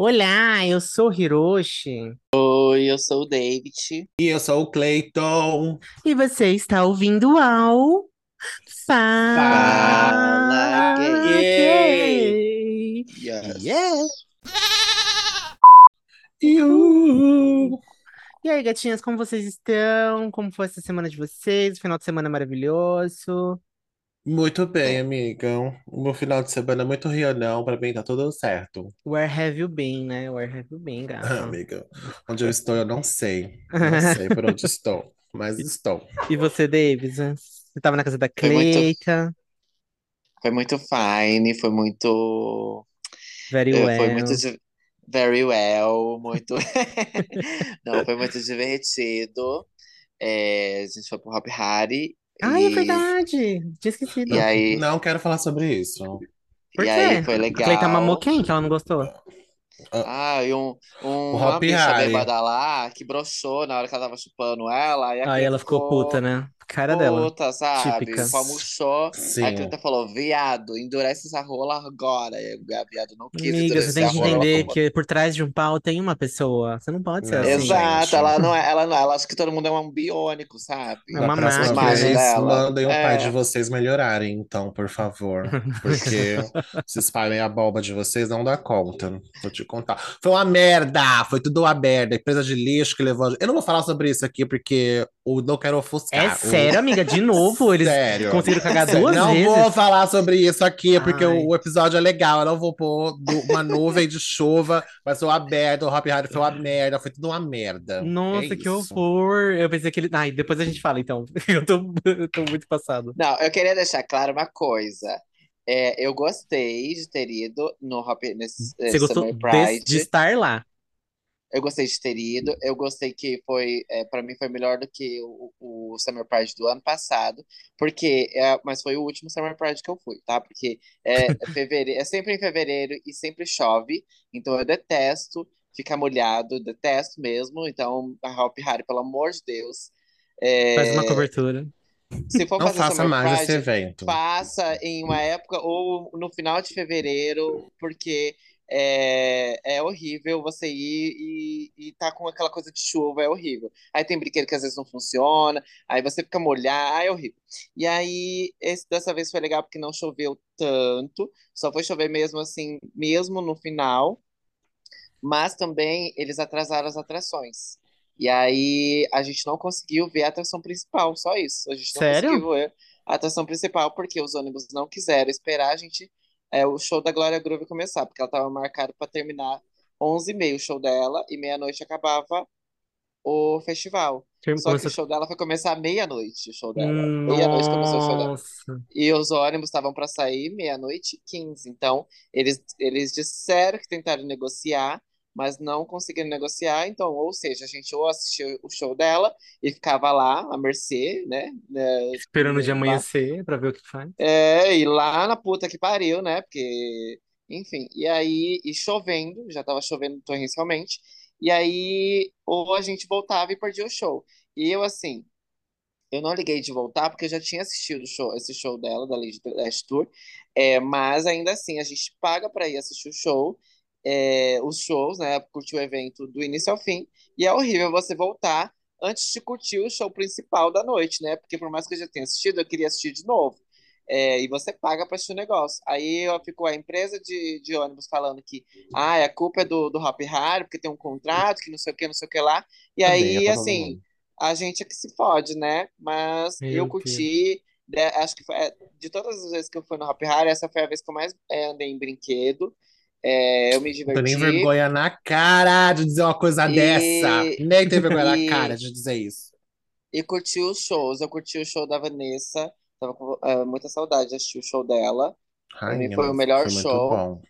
Olá, eu sou Hiroshi Oi, eu sou o David. E eu sou o Clayton. e você está ouvindo ao Fala Fala Gay. Gay. Yes. Iu. E aí, gatinhas, como vocês estão? Como foi essa semana de vocês? Final de semana maravilhoso. Muito bem, amiga. O meu final de semana é muito rianão, pra mim tá tudo certo. Where have you been, né? Where have you been, Ah, gata? amiga, onde eu estou eu não sei. Não sei por onde estou, mas estou. E você, Davis? Você tava na casa da Foi muito, Cleita? foi muito fine, foi muito, Very eh, foi muito well. di- very well, muito, não, foi muito divertido. É, a gente foi pro Hop Hari Ai, é verdade. Tinha esquecido. e Não, aí, não quero falar sobre isso. Por e aí quê? foi A Cleita mamou legal. quem que ela não gostou? Ah, Ah, e um, o um- uma bicha Hari. bêbada lá que broxou na hora que ela tava chupando ela, e Aí ela ficou puta, ficou né? Cara dela. puta, sabe? Típica. Murchou. Aí a Sim. Cleita falou, viado, endurece essa rola agora. E o viado não quis Amiga, você tem a que rola, entender tomou. que por trás de um pau tem uma pessoa. Você não pode ser Não, assim. Exato, gente. ela não é, ela não, ela acha que todo mundo é um biônico, sabe? É uma máquina, dela. mandem o pai de É, vocês melhorarem, então, por favor. Porque se espalhem a bomba de vocês, não dá conta. Vou te contar. Foi uma merda! Foi tudo uma merda. Empresa de lixo que levou. Eu não vou falar sobre isso aqui, porque eu não quero É ofuscar. O... sério, amiga? De novo? Eles Sério. conseguiram cagar Sério. duas Não vezes? vou falar sobre isso aqui, porque Ai. o, o episódio é legal. Eu não vou pôr uma nuvem de chuva, mas foi uma merda. O Hop Hari foi uma merda. Foi tudo uma merda. É Nossa, que isso. horror! Eu pensei que ele. Ai, depois a gente fala, então. Eu tô, eu tô muito passado. Não, eu queria deixar claro uma coisa. É, eu gostei de ter ido no Hop, nesse Você gostou Summer de, de Pride. estar lá? Eu gostei de ter ido. Eu gostei que foi, é, para mim, foi melhor do que o, o Summer Pride do ano passado, porque, é, mas foi o último Summer Pride que eu fui, tá? Porque é, é fevereiro, é sempre em fevereiro e sempre chove, então eu detesto ficar molhado, detesto mesmo. Então, a Hop Hari, pelo amor de Deus, Faz uma é, cobertura. se for Não faça mais esse Pride, evento. faça em uma época ou no final de fevereiro, porque é, é horrível você ir e, e tá com aquela coisa de chuva, é horrível. Aí tem brinquedo que às vezes não funciona, aí você fica molhado, é horrível. E aí, esse, dessa vez foi legal porque não choveu tanto, só foi chover mesmo assim, mesmo no final, mas também eles atrasaram as atrações. E aí a gente não conseguiu ver a atração principal, só isso. A gente não Sério? conseguiu ver a atração principal porque os ônibus não quiseram esperar a gente é, o show da Glória Groove começar, porque ela estava marcada para terminar 11h30 o show dela e meia-noite acabava o festival. Term- Só que o show dela foi começar meia-noite, o show dela. Meia-noite começou o show dela. E os ônibus estavam para sair meia-noite e 15. Então, eles, eles disseram que tentaram negociar, mas não conseguiram negociar. Então, ou seja, a gente ou assistiu o show dela e ficava lá, à mercê, né? né, Esperando dia lá, amanhecer pra ver o que faz. é, e lá na puta que pariu, né? Porque, enfim, e aí, e chovendo, já tava chovendo torrencialmente. E aí, ou a gente voltava e perdia o show. E eu, assim, eu não liguei de voltar porque eu já tinha assistido show, esse show dela, da Lady Dash Tour. É, mas ainda assim, a gente paga para ir assistir o show, é, os shows, né? Curtir o evento do início ao fim. E é horrível você voltar antes de curtir o show principal da noite, né? Porque por mais que eu já tenha assistido, eu queria assistir de novo. É, e você paga para assistir o negócio. Aí ficou a empresa de, de ônibus falando que ah, a culpa é do, do Hop Hari, porque tem um contrato, que não sei o que, não sei o que lá. E Odeia aí, todo assim, a gente é que se fode, né? Mas eu Meu curti, né, acho que foi, é, de todas as vezes que eu fui no Hop Hari, essa foi a vez que eu mais é, andei em brinquedo. É, eu me Não tem nem diverti. vergonha na cara de dizer uma coisa dessa. E, Nem tem vergonha na e, cara de dizer isso. e curti os shows. Eu curti o show da Vanessa. Tava com é, muita saudade de assistir o show dela. Pra mim Rainha, foi o melhor foi show. bom.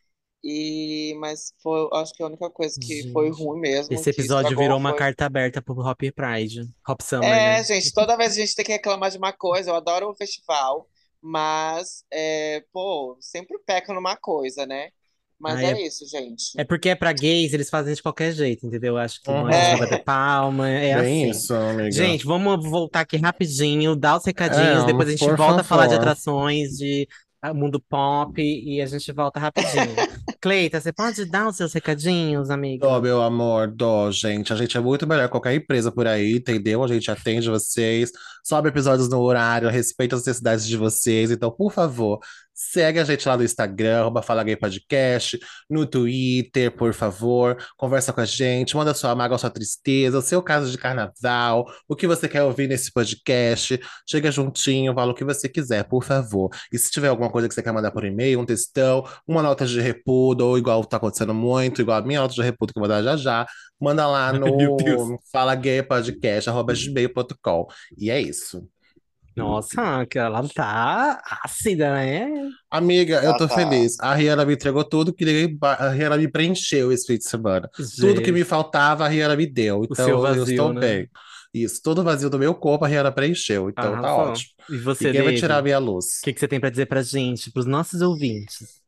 E, mas foi, acho que a única coisa que foi Gente, ruim mesmo, esse episódio virou uma foi. carta aberta pro Hop Pride. Hop Summer, É, né? gente, toda vez a gente tem que reclamar de uma coisa. Eu adoro o festival, mas, é, pô, sempre peca numa coisa, né? Mas Ai, é é, isso, gente. é porque é pra gays, eles fazem de qualquer jeito, entendeu? Eu acho que não Uhum. adianta bater É, palma, é Bem assim. isso, amiga. Gente, vamos voltar aqui rapidinho, dar os recadinhos, É, depois a gente volta a falar de favor. atrações, de o mundo pop e a gente volta rapidinho. Cleita, você pode dar os seus recadinhos, amiga? Dó, meu amor, dó, gente. A gente é muito melhor que qualquer empresa por aí, entendeu? A gente atende vocês, sobe episódios no horário, respeita as necessidades de vocês. Então, por favor, segue a gente lá no Instagram, arroba Fala Gay Podcast, no Twitter, por favor. Conversa com a gente, manda sua mágoa, sua tristeza, o seu caso de carnaval, o que você quer ouvir nesse podcast. Chega juntinho, fala o que você quiser, por favor. E se tiver alguma coisa que você quer mandar por e-mail, um textão, uma nota de repudo, ou igual tá acontecendo muito, igual a minha nota de repudo que eu vou mandar já já, manda lá no Fala Gay Podcast, arroba gmail.com. E é isso. Nossa, que ela tá ácida, né? Amiga, eu tô tá. feliz. A Rihanna me entregou tudo que A Rihanna me preencheu esse fim de semana. Tudo que me faltava, a Rihanna me deu. Então seu eu vazio, estou né? bem. Isso, todo vazio do meu corpo, a Rihanna preencheu. Então tá ótimo. E você, Ninguém vai tirar a minha luz. O que que você tem pra dizer pra gente, pros nossos ouvintes?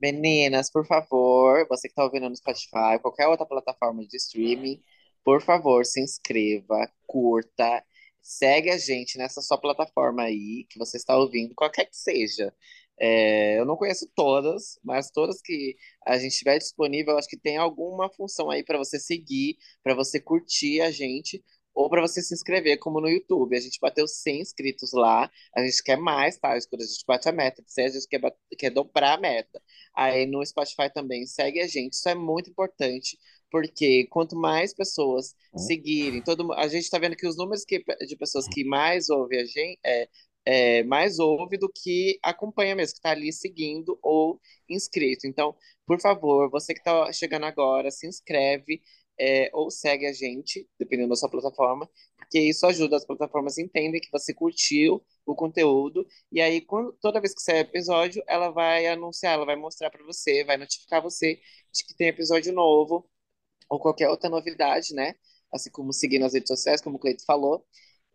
Meninas, por favor, você que está ouvindo no Spotify, qualquer outra plataforma de streaming, por favor, se inscreva, curta, segue a gente nessa sua plataforma aí que você está ouvindo, qualquer que seja. É, eu não conheço todas, mas todas que a gente tiver disponível, acho que tem alguma função aí para você seguir, para você curtir a gente. Ou para você se inscrever, como no YouTube. A gente bateu 100 inscritos lá. A gente quer mais, tá? Quando a gente bate a meta, a gente quer, quer dobrar a meta. Aí no Spotify também segue a gente. Isso é muito importante, porque quanto mais pessoas Hum. seguirem, todo a gente está vendo que os números que, de pessoas que mais ouvem a gente é, é mais ouve do que acompanha mesmo, que está ali seguindo ou inscrito. Então, por favor, você que está chegando agora, se inscreve. é, ou segue a gente, dependendo da sua plataforma, porque isso ajuda as plataformas a entendem que você curtiu o conteúdo e aí, quando, toda vez que sair episódio, ela vai anunciar, ela vai mostrar para você, vai notificar você de que tem episódio novo ou qualquer outra novidade, né? Assim como seguir nas redes sociais, como o Cleito falou.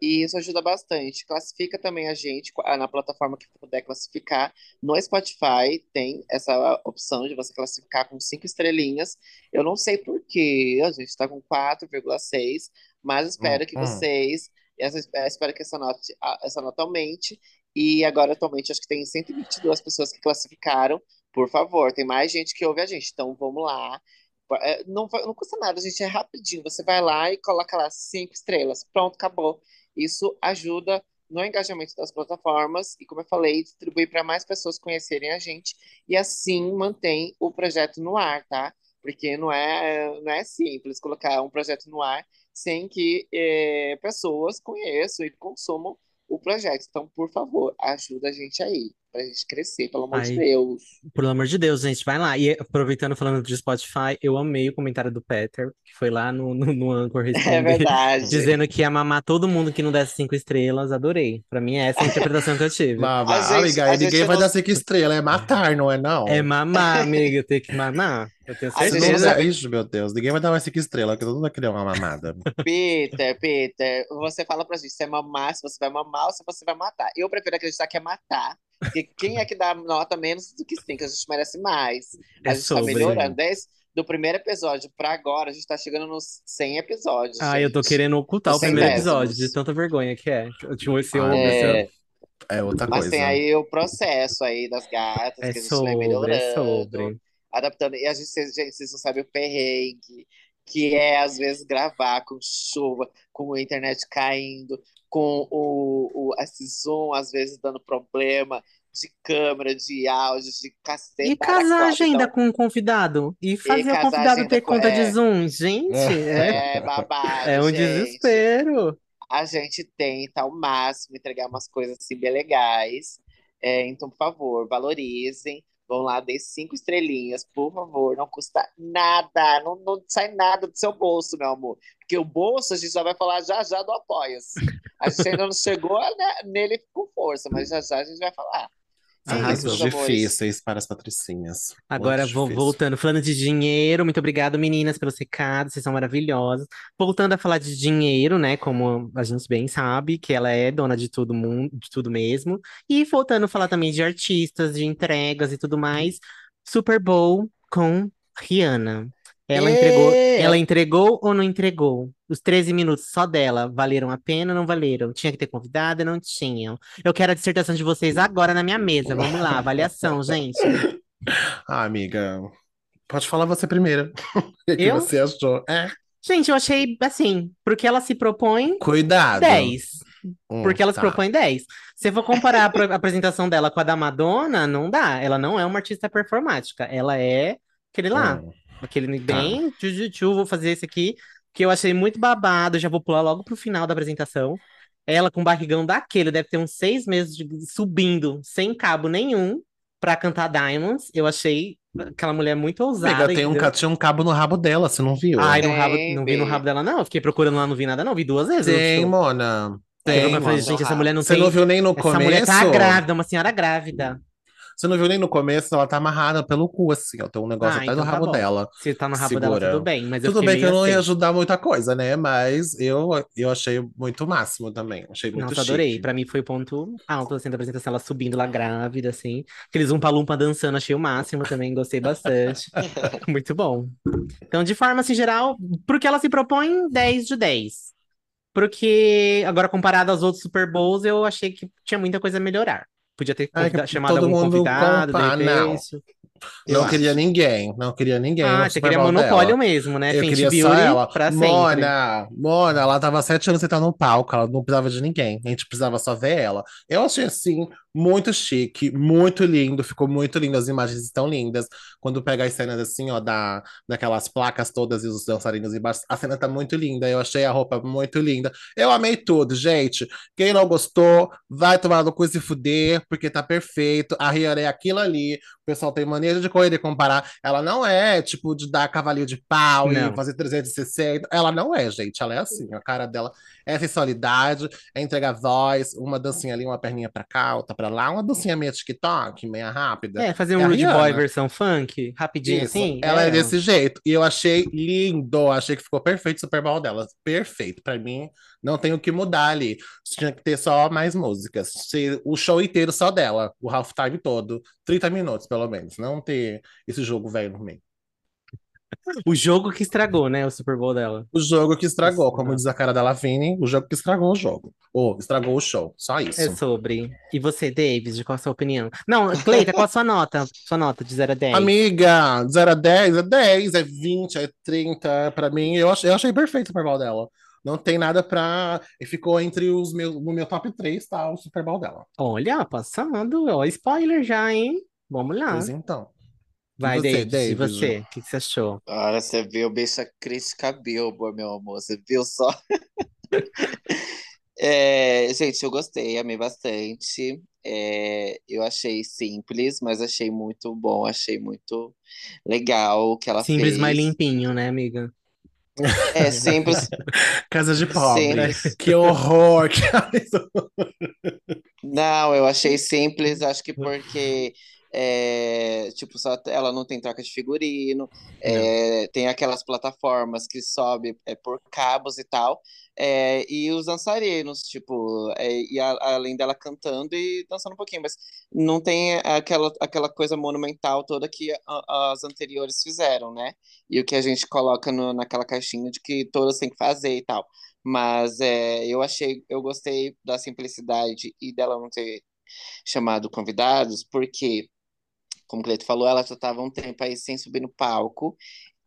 E isso ajuda bastante. Classifica também a gente na plataforma que puder classificar. No Spotify tem essa opção de você classificar com cinco estrelinhas. Eu não sei por quê, a gente está com 4,6, mas espero que Hum, hum. vocês. Essa, espero que essa nota, essa nota aumente. E agora, atualmente, acho que tem 122 pessoas que classificaram. Por favor, tem mais gente que ouve a gente. Então, vamos lá. É, Não, não custa nada, gente. É rapidinho. Você vai lá e coloca lá cinco estrelas. Pronto, acabou. Isso ajuda no engajamento das plataformas e, como eu falei, distribui para mais pessoas conhecerem a gente e assim mantém o projeto no ar, tá? Porque não é, não é simples colocar um projeto no ar sem que eh, pessoas conheçam e consumam o projeto. Então, por favor, ajuda a gente aí, pra gente crescer, pelo amor de Ai. Deus. Pelo amor de Deus, gente, vai lá. E aproveitando falando de Spotify, eu amei o comentário do Peter, que foi lá no, no, no Anchor É responder, verdade. dizendo que ia mamar todo mundo que não desse cinco estrelas. Adorei. Pra mim, essa é a interpretação que eu tive. Mas, A gente- amiga, ninguém gente vai não- dar cinco estrelas, é matar, não é não? É mamar, amiga, tem que mamar. Eu tenho A gente Você não não certeza. dá- Ixi, meu Deus, ninguém vai dar mais cinco estrelas, porque todo mundo vai querer uma mamada. Peter, Peter, você fala pra gente se é mamar, se você vai mamar ou se você vai matar. Eu prefiro acreditar que é matar. Porque quem é que dá nota menos do que cinco? A gente merece mais. A É gente tá sobre. melhorando. Desde do primeiro episódio pra agora, a gente tá chegando nos 100 episódios. Ah, eu tô gente. querendo ocultar o primeiro décimos. episódio, de tanta vergonha que é. Eu tinha esse Ah, É, ovo. É outra mas coisa. tem aí o processo aí das gatas, É que a gente vai é melhorando, sobre. adaptando. E a gente, vocês- gente, vocês não sabem o perrengue, que é, às vezes, gravar com chuva, com a internet caindo, com o, o esse Zoom, às vezes, dando problema de câmera, de áudio, de cacete. E casagem ainda Então, com o convidado. E fazer o casagem convidado ter com- conta de é. Zoom. Gente, é, é babado, é um gente. desespero. a gente tenta ao máximo entregar umas coisas assim bem legais. É, então, por favor, valorizem. Vão lá, dê cinco estrelinhas, por favor. Não custa nada, não, não sai nada do seu bolso, meu amor. Porque o bolso a gente já vai falar já já do Apoia-se. A gente ainda não chegou né, nele com força, mas já já a gente vai falar. Arrasou. difíceis para as patricinhas. Agora, vou voltando, falando de dinheiro, muito obrigado, meninas, pelos recados, vocês são maravilhosas. Voltando a falar de dinheiro, né, como a gente bem sabe, que ela é dona de tudo mundo, de tudo mesmo. E voltando a falar também de artistas, de entregas e tudo mais, Super Bowl com Rihanna. Ela entregou, É, ela entregou ou não entregou? Os 13 minutos só dela valeram a pena ou não valeram? Tinha que ter convidada? Não tinham. Eu quero a dissertação de vocês agora na minha mesa. Vamos lá, avaliação, gente. Ah, amiga, pode falar você primeiro. O que Eu? você achou? É, Gente, eu achei assim, porque ela se propõe cuidado. 10. Hum, Porque ela se tá. propõe 10. Se eu for comparar a apresentação dela com a da Madonna, não dá. Ela não é uma artista performática. Ela é aquele lá. Hum. Aquele bem, tchu, tchu, tchu, vou fazer esse aqui, que eu achei muito babado, já vou pular logo pro final da apresentação. Ela com o barrigão daquele, deve ter uns seis meses de- subindo, sem cabo nenhum, pra cantar Diamonds. Eu achei aquela mulher muito ousada. Amiga, tem um, entendeu? tinha um cabo no rabo dela, você não viu? Ai, no rabo, não vi no rabo dela, não. Eu fiquei procurando lá, não vi nada, não. Vi duas vezes. Tem. Mona. Eu Tem, falei, gente, essa mulher não Você tem. não viu nem no Essa começo? mulher tá grávida, uma senhora grávida. Você não viu nem no começo? Ela tá amarrada pelo cu, assim, ó. Tem um negócio Ah, atrás do então tá rabo bom. dela. Se tá no rabo dela, Segura. tudo bem. Mas eu Tudo bem que eu não ia assim. ajudar muita coisa, né? Mas eu, eu achei muito máximo também. Achei muito Nossa, chique. adorei. Pra mim foi o ponto alto, assim, da apresentação. Ela subindo lá grávida, assim. Aqueles umpa-lumpa dançando, achei o máximo também. Gostei bastante. Muito bom. Então, de forma, assim, geral, pro que ela se propõe, 10 de 10. Porque, agora, comparado aos outros Super Bowls, eu achei que tinha muita coisa a melhorar. Podia ter Ai, que convida- chamado algum convidado, de não. repente. Eu Não queria acho. ninguém, não queria ninguém Ah, você queria monopólio dela. mesmo, né? Eu Fenty queria só Beauty ela. pra sempre. Mona, Mona, ela tava sete anos sentada no palco, ela não precisava de ninguém. A gente precisava só ver ela. Eu achei assim, muito chique, muito lindo, ficou muito lindo. As imagens estão lindas. Quando pega as cenas assim, ó, da, daquelas placas todas e os dançarinos embaixo, a cena tá muito linda. Eu achei a roupa muito linda. Eu amei tudo, gente. Quem não gostou, vai tomar no cu e se fuder, porque tá perfeito. A Rihanna é aquilo ali. O pessoal tem de correr e comparar. Ela não é, tipo, de dar cavalinho de pau Não. e fazer 360. Ela não é, gente. Ela é assim. A cara dela é sensualidade, é entregar voz, uma dancinha ali, uma perninha pra cá, outra pra lá, uma dancinha meio TikTok, meia rápida. É, fazer É um a Rude Boy versão funk, rapidinho Isso, assim. ela é é. desse jeito. E eu achei lindo, achei que ficou perfeito o Super Bowl dela. Perfeito. Pra mim, não tem o que mudar ali. Tinha que ter só mais músicas. Se- O show inteiro só dela, o halftime todo. 30 minutos, pelo menos. Não ter esse jogo velho no meio. O jogo que estragou, né? O Super Bowl dela. O jogo que estragou, como diz a cara da Lavigne, o jogo que estragou o jogo. Ou estragou o show. Só isso. É sobre. E você, Davis, qual a sua opinião? Não, Cleita, qual a sua nota? Sua nota de 0 a 10? Amiga, de 0 a 10 é 10, é 20, é 30. Pra mim, eu achei, eu achei perfeito o Super Bowl dela. Não tem nada pra. E ficou entre os meus. No meu top 3, tá? O Super Bowl dela. Olha, passando. Ó, spoiler já, hein? Vamos lá. Pois então. Vai, você, Davis. E você? O que que você achou? Olha, você viu bicha Crítica Billboard, meu amor. Você viu só? É, gente, eu gostei, amei bastante. É, eu achei simples, mas achei muito bom, achei muito legal o que ela Simples, fez. mais limpinho, né, amiga? É simples, Casa de pobre. simples. Que horror! Que Não, eu achei simples, acho que porque é, tipo, só ela não tem troca de figurino, é, tem aquelas plataformas que sobe é, por cabos e tal, é, e os dançarinos, tipo, é, e a- além dela cantando e dançando um pouquinho, mas não tem aquela, aquela coisa monumental toda que a- as anteriores fizeram, né? E o que a gente coloca no- naquela caixinha de que todas têm que fazer e tal. Mas é, eu achei, eu gostei da simplicidade e dela não ter chamado convidados, porque, como o Cleito falou, ela já estava um tempo aí sem subir no palco.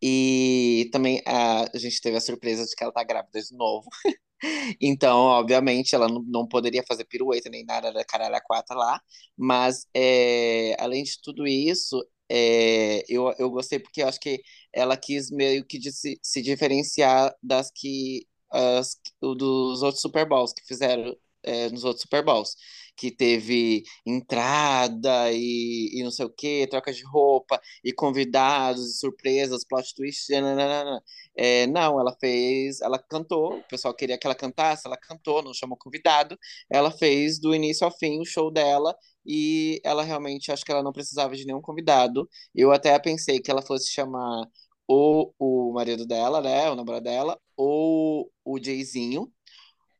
E também a, gente teve a surpresa de que ela tá grávida de novo. Então, obviamente, ela não, não poderia fazer pirueta nem nada da caralho a quatro lá. Mas, é, além de tudo isso, é, eu, eu gostei porque eu acho que ela quis meio que se, se diferenciar das que as, dos outros Super Bowls que fizeram é, nos outros Super Bowls. Que teve entrada e, e não sei o que, troca de roupa, e convidados, e surpresas, plot twist. nananana. É, não, ela fez, ela cantou, o pessoal queria que ela cantasse, ela cantou, não chamou convidado. Ela fez do início ao fim o show dela e ela realmente acho que ela não precisava de nenhum convidado. Eu até pensei que ela fosse chamar ou o marido dela, né, o namorado dela, ou o Jayzinho,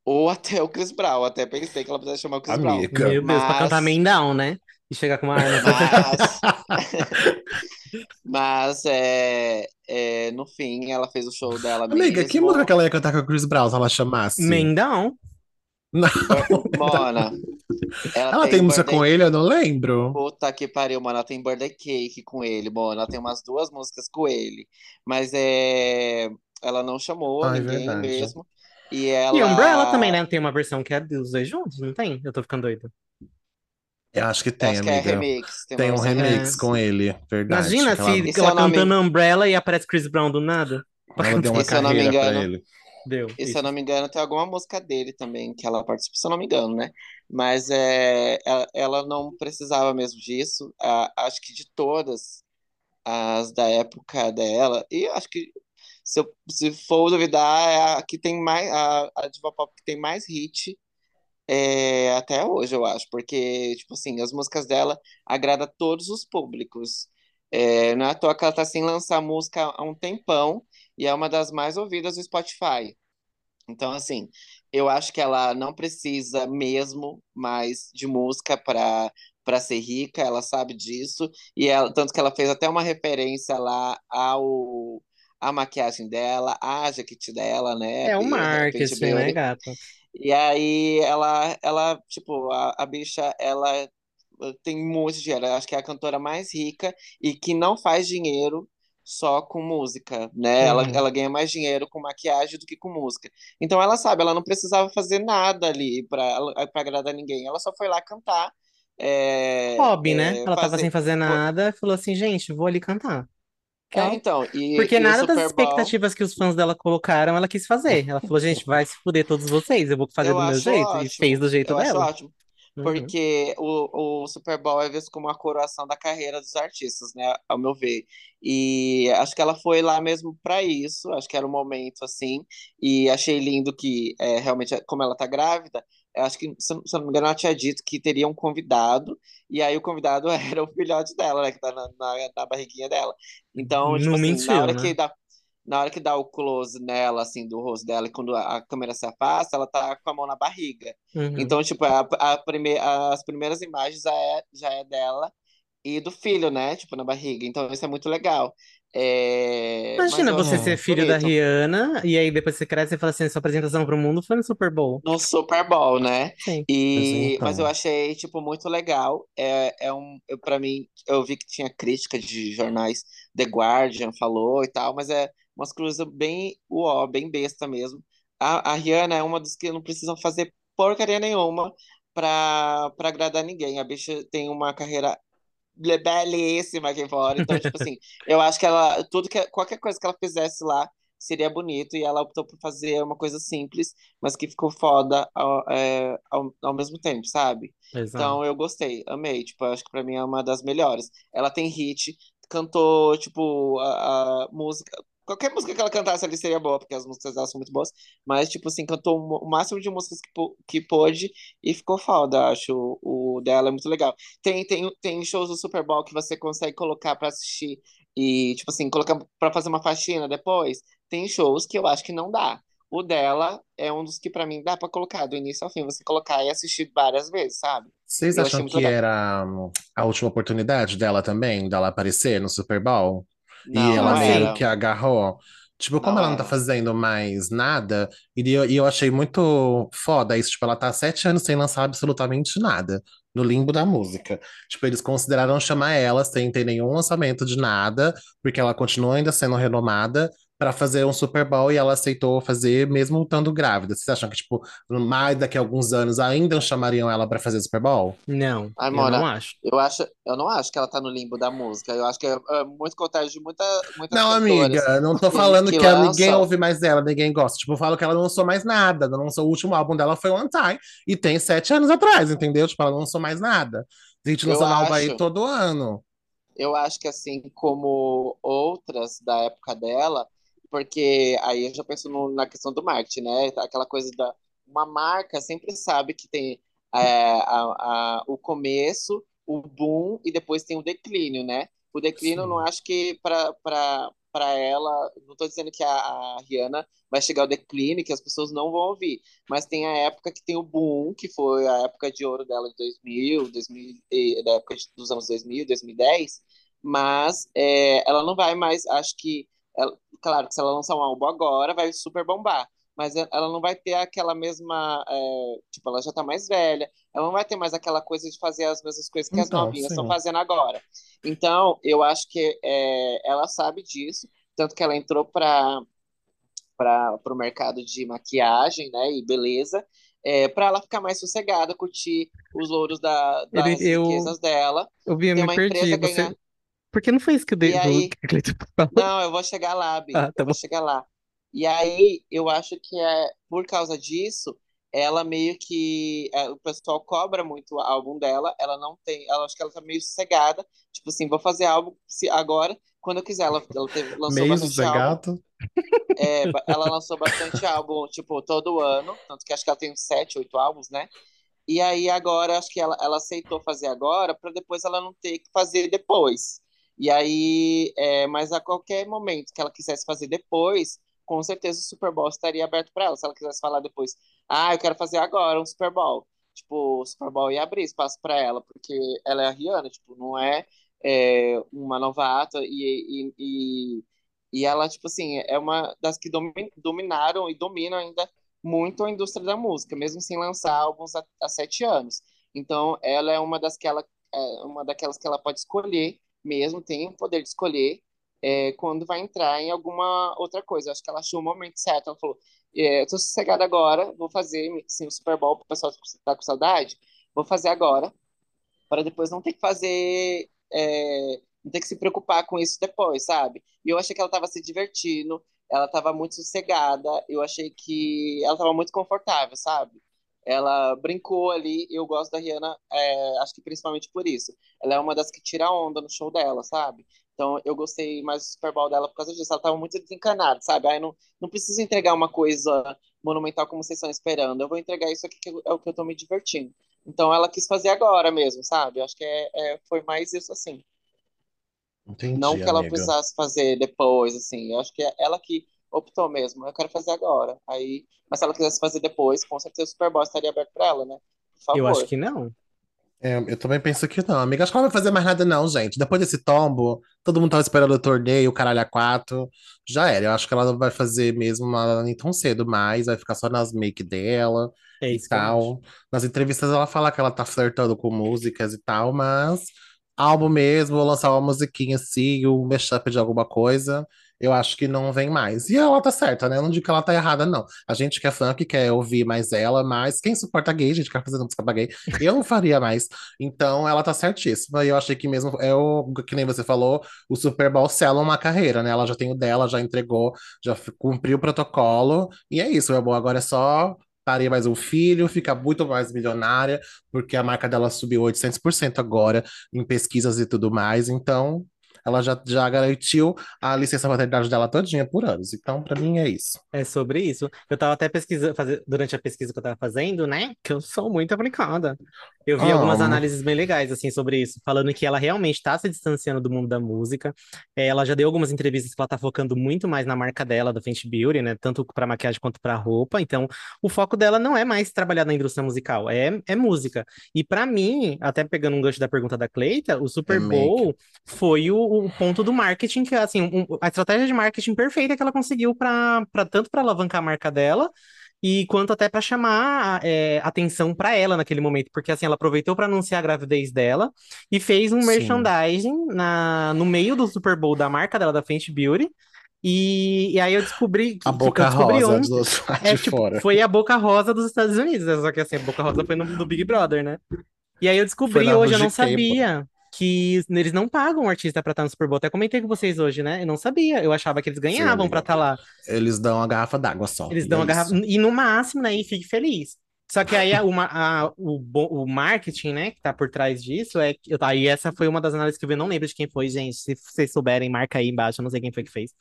ou até o Chris Brown. Até pensei que ela pudesse chamar o Chris Brown. Amiga. Meu Deus, pra Mas- cantar Man Down, né? E chegar com uma arma. Mas, Mas é, é, no fim ela fez o show dela Amiga, que mesmo. música que ela ia cantar com a Chris Brown se ela chamasse? Mendão. Não. Mona, ela, Ela tem música birthday- com ele? Eu não lembro. Puta que pariu, mano. Ela tem birthday cake com ele, mano. Ela tem umas duas músicas com ele. Mas é. Ela não chamou Ah, é ninguém verdade. mesmo. E ela. E Umbrella também, né? Tem uma versão que é dos dois juntos, não tem? Eu tô ficando doido. Eu acho que tem, Acho que é amiga. remix. Tem, Tem um remix É. com ele, verdade. Imagina que ela- se ela nome? cantando Umbrella e aparece Chris Brown do nada. Ela deu uma E se eu não me carreira pra engano- ele. Deu. E se isso. eu não me engano, tem alguma música dele também que ela participa, se eu não me engano, né? Mas é, ela, ela não precisava mesmo disso. Ah, acho que de todas as da época dela, e acho que se, eu, se for duvidar, é a que tem mais, a, a diva pop que tem mais hit é, até hoje, eu acho, porque, tipo assim, as músicas dela agradam a todos os públicos. É, não é à toa que ela tá sem lançar música há um tempão e é uma das mais ouvidas do Spotify. Então, assim, eu acho que ela não precisa mesmo mais de música para para ser rica, ela sabe disso, e ela, tanto que ela fez até uma referência lá ao a maquiagem dela, a jaquete dela, né? É o e, marketing, Fenty né, gata? E aí ela, ela tipo, a, a bicha, ela eh, tem muito dinheiro. Eu acho que é a cantora mais rica e que não faz dinheiro só com música, né? Ela, Uhum. ela ganha mais dinheiro com maquiagem do que com música. Então ela sabe, ela não precisava fazer nada ali para agradar ninguém. Ela só foi lá cantar. É, Hobby, né? é, Ela tava fazer- sem fazer nada, falou assim, gente, vou ali cantar. É, Tal. então, e, Porque e nada das Bowl, expectativas que os fãs dela colocaram, ela quis fazer. Ela falou, gente, vai se fuder todos vocês, eu vou fazer eu do meu acho jeito. E ótimo. fez do jeito Eu acho dela. ótimo. Uhum. Porque o, o Super Bowl é visto como a coroação da carreira dos artistas, né? Ao meu ver. E acho que ela foi lá mesmo para isso. Acho que era o momento, assim. E achei lindo que, é, realmente, como ela tá grávida, acho que, se se não me engano, ela tinha dito que teria um convidado. E aí o convidado era o filhote dela, né? Que tá na, na, na barriguinha dela. Então, Não tipo assim, mentiu, na hora né? que dá. Na hora que dá o close nela, assim, do rosto dela, e quando a a câmera se afasta, ela tá com a mão na barriga. Uhum. Então, tipo, a, a prime as primeiras imagens já é, já é dela e do filho, né? Tipo, na barriga. Então, isso é muito legal. É... Mas Imagina eu você acho ser filho da bonito. Rihanna, e aí depois você cresce e fala assim, sua apresentação pro mundo foi no Super Bowl. No Super Bowl, né? Sim. E... Pois Mas eu achei, tipo, muito legal. É, é um... Eu, pra mim, eu vi que tinha crítica de jornais, The Guardian falou e tal, mas é umas coisas bem uó, bem besta mesmo. A, a Rihanna é uma dos que não precisam fazer porcaria nenhuma pra, pra agradar ninguém. A bicha tem uma carreira belíssima aqui fora. Então, tipo assim, eu acho que ela, tudo que, qualquer coisa que ela fizesse lá seria bonito e ela optou por fazer uma coisa simples, mas que ficou foda ao, é, ao, ao mesmo tempo, sabe? Exato. Então eu gostei, amei. Tipo, eu acho que pra mim é uma das melhores. Ela tem hit, cantou, tipo, a, a música. Qualquer música que ela cantasse ali seria boa, porque as músicas dela são muito boas. Mas, tipo assim, cantou o máximo de músicas que, que pôde e ficou foda, acho. O dela é muito legal. Tem, tem, tem shows do Super Bowl que você consegue colocar pra assistir e, tipo assim, colocar pra fazer uma faxina depois. Tem shows que eu acho que não dá. O dela é um dos que pra mim dá pra colocar do início ao fim, você colocar e assistir várias vezes, sabe? Vocês Eu acham que legal. era hum, a última oportunidade dela também, dela aparecer no Super Bowl? E ela meio era. que agarrou. Tipo, como Não ela não tá era. fazendo mais nada, e eu, e eu achei muito foda isso. Tipo, ela tá há sete anos sem lançar absolutamente nada no limbo da música. Tipo, eles consideraram chamar ela sem ter nenhum lançamento de nada, porque ela continua ainda sendo renomada, pra fazer um Super Bowl e ela aceitou fazer mesmo estando grávida. Vocês acham que, tipo, mais daqui a alguns anos ainda chamariam ela pra fazer Super Bowl? Não, Ai, eu não acho. eu acho, eu não acho que ela tá no limbo da música. Eu acho que é, é muito contrário de muita, muitas Não, amiga, não tô falando que que ela- ninguém ouve mais dela, ninguém gosta. Tipo, eu falo que ela não lançou mais nada. Ela lançou o último álbum dela foi One Time e tem sete anos atrás, entendeu? Tipo, ela não lançou mais nada. A gente Eu lançando álbum aí todo ano. eu acho que assim como outras da época dela, porque aí eu já penso no- na questão do marketing, né? Aquela coisa da uma marca sempre sabe que tem é, a, a- o começo, o boom e depois tem o declínio, né? O declínio, eu não Sim. acho que para ela, não estou dizendo que a, a Rihanna vai chegar ao declínio, que as pessoas não vão ouvir, mas tem a época que tem o boom, que foi a época de ouro dela de 2000, 2000 e- da época dos anos 2000, 2010, Mas é, ela não vai mais, acho que, ela- claro que se ela lançar um álbum agora, vai super bombar. Mas ela não vai ter aquela mesma, é, tipo, ela já tá mais velha, ela não vai ter mais aquela coisa de fazer as mesmas coisas que as Então, novinhas estão fazendo agora. Então, eu acho que é, ela sabe disso, tanto que ela entrou para para o mercado de maquiagem, né, e beleza, é, para ela ficar mais sossegada, curtir os louros da, das eu, riquezas dela, eu vi- eu me perdi. Você, ganhar. Porque não foi isso que o, E aí, Cleiton falou? não, eu vou chegar lá, Bi, Ah, tá eu bom. vou chegar lá. E aí, eu acho que é por causa disso, ela meio que é, o pessoal cobra muito o álbum dela, ela não tem, ela acho que ela tá meio sossegada, tipo assim, vou fazer álbum se agora, quando eu quiser. Ela, ela teve- lançou Meio bastante álbum, sossegado. é, ela lançou bastante álbum, tipo, todo ano, tanto que acho que ela tem uns sete, oito álbuns, né? E aí agora acho que ela, ela aceitou fazer agora para depois ela não ter que fazer depois. E aí, é, mas a qualquer momento que ela quisesse fazer depois, com certeza o Super Bowl estaria aberto para ela. Se ela quisesse falar depois, ah, eu quero fazer agora um Super Bowl. Tipo, o Super Bowl ia abrir espaço para ela, porque ela é a Rihanna, tipo, não é, é, uma novata e, e, e, e ela, tipo assim, é uma das que domi- dominaram e dominam ainda muito a indústria da música, mesmo sem lançar álbuns há, há sete anos. Então, ela é uma das que ela, é uma daquelas que ela pode escolher mesmo, tem o poder de escolher é, quando vai entrar em alguma outra coisa. Acho que ela achou o momento certo. Ela falou: é, eu tô sossegada agora, vou fazer sim, o Super Bowl, o pessoal tá com saudade, vou fazer agora, para depois não ter que fazer, é, não ter que se preocupar com isso depois, sabe? E eu achei que ela estava se divertindo, ela estava muito sossegada, eu achei que ela estava muito confortável, sabe? Ela brincou ali, eu gosto da Rihanna, é, acho que principalmente por isso. Ela é uma das que tira onda no show dela, sabe? Então eu gostei mais do Super Bowl dela por causa disso. Ela estava muito desencanada, sabe? Aí não, não preciso entregar uma coisa monumental como vocês estão esperando. Eu vou entregar isso aqui que é o que eu tô me divertindo. Então ela quis fazer agora mesmo, sabe? Acho que é, é- foi mais isso assim. Não Entendi, que ela amiga. precisasse fazer depois, assim. Eu acho que é ela que optou mesmo. Eu quero fazer agora. Aí, mas se ela quisesse fazer depois, com certeza o Super Bowl estaria aberto para ela, né? Por Eu acho que não. É, eu também penso que não, amiga. Acho que ela não vai fazer mais nada, não, gente. Depois desse tombo, todo mundo tava esperando o torneio, o caralho a quatro. Já era. Eu acho que ela não vai fazer mesmo nada nem tão cedo mais. Vai ficar só nas make dela É e tal. Nas entrevistas ela fala que ela tá flertando com músicas e tal, mas álbum mesmo, lançar uma musiquinha assim, um mashup de alguma coisa, eu acho que não vem mais. E ela tá certa, né? Eu não digo que ela tá errada, não. A gente que é que quer ouvir mais ela, mas quem suporta gay, a gente quer fazer música pra gay, eu não faria mais. Então ela tá certíssima. E eu achei que mesmo, é o que nem você falou, o Super Bowl sela uma carreira, né? Ela já tem o dela, já entregou, já cumpriu o protocolo, e é isso, meu amor. Agora é só parir mais um filho, ficar muito mais milionária, porque a marca dela subiu 800% agora em pesquisas e tudo mais, então ela já, já garantiu a licença maternidade dela todinha por anos. Então, pra mim, é isso. É sobre isso. Eu tava até pesquisando, durante a pesquisa que eu tava fazendo, né? Que eu sou muito aplicada. Eu vi algumas Amo. análises bem legais, assim, sobre isso, falando que ela realmente tá se distanciando do mundo da música. É, ela já deu algumas entrevistas que ela tá focando muito mais na marca dela, da Fenty Beauty, né? Tanto pra maquiagem quanto pra roupa. Então, o foco dela não é mais trabalhar na indústria musical, é, é música. E pra mim, até pegando um gancho da pergunta da Cleita, o Super É make. Bowl foi o, o ponto do marketing que, assim, um- a estratégia de marketing perfeita que ela conseguiu para tanto para alavancar a marca dela e quanto até para chamar é, atenção para ela naquele momento, porque assim ela aproveitou para anunciar a gravidez dela e fez um Sim. merchandising na, no meio do Super Bowl da marca dela da Fenty Beauty. E, e aí eu descobri que, A que- boca eu descobri rosa ontem, do lado é tipo, fora. foi a boca rosa dos Estados Unidos, só que assim, a boca rosa foi no, no Big Brother, né? E aí eu descobri hoje, eu não sabia que eles não pagam o artista pra estar no Super Bowl. Até comentei com vocês hoje, né? Eu não sabia. Eu achava que eles Sim, ganhavam pra amiga. estar lá. Eles dão a garrafa d'água só. Eles dão é a garrafa. isso. E no máximo, né? E fique feliz. Só que aí a, uma, a- o, o marketing, né, que tá por trás disso é que. Aí essa foi uma das análises que eu vi. Eu não lembro de quem foi, gente. Se vocês souberem, marca aí embaixo. Eu não sei quem foi que fez.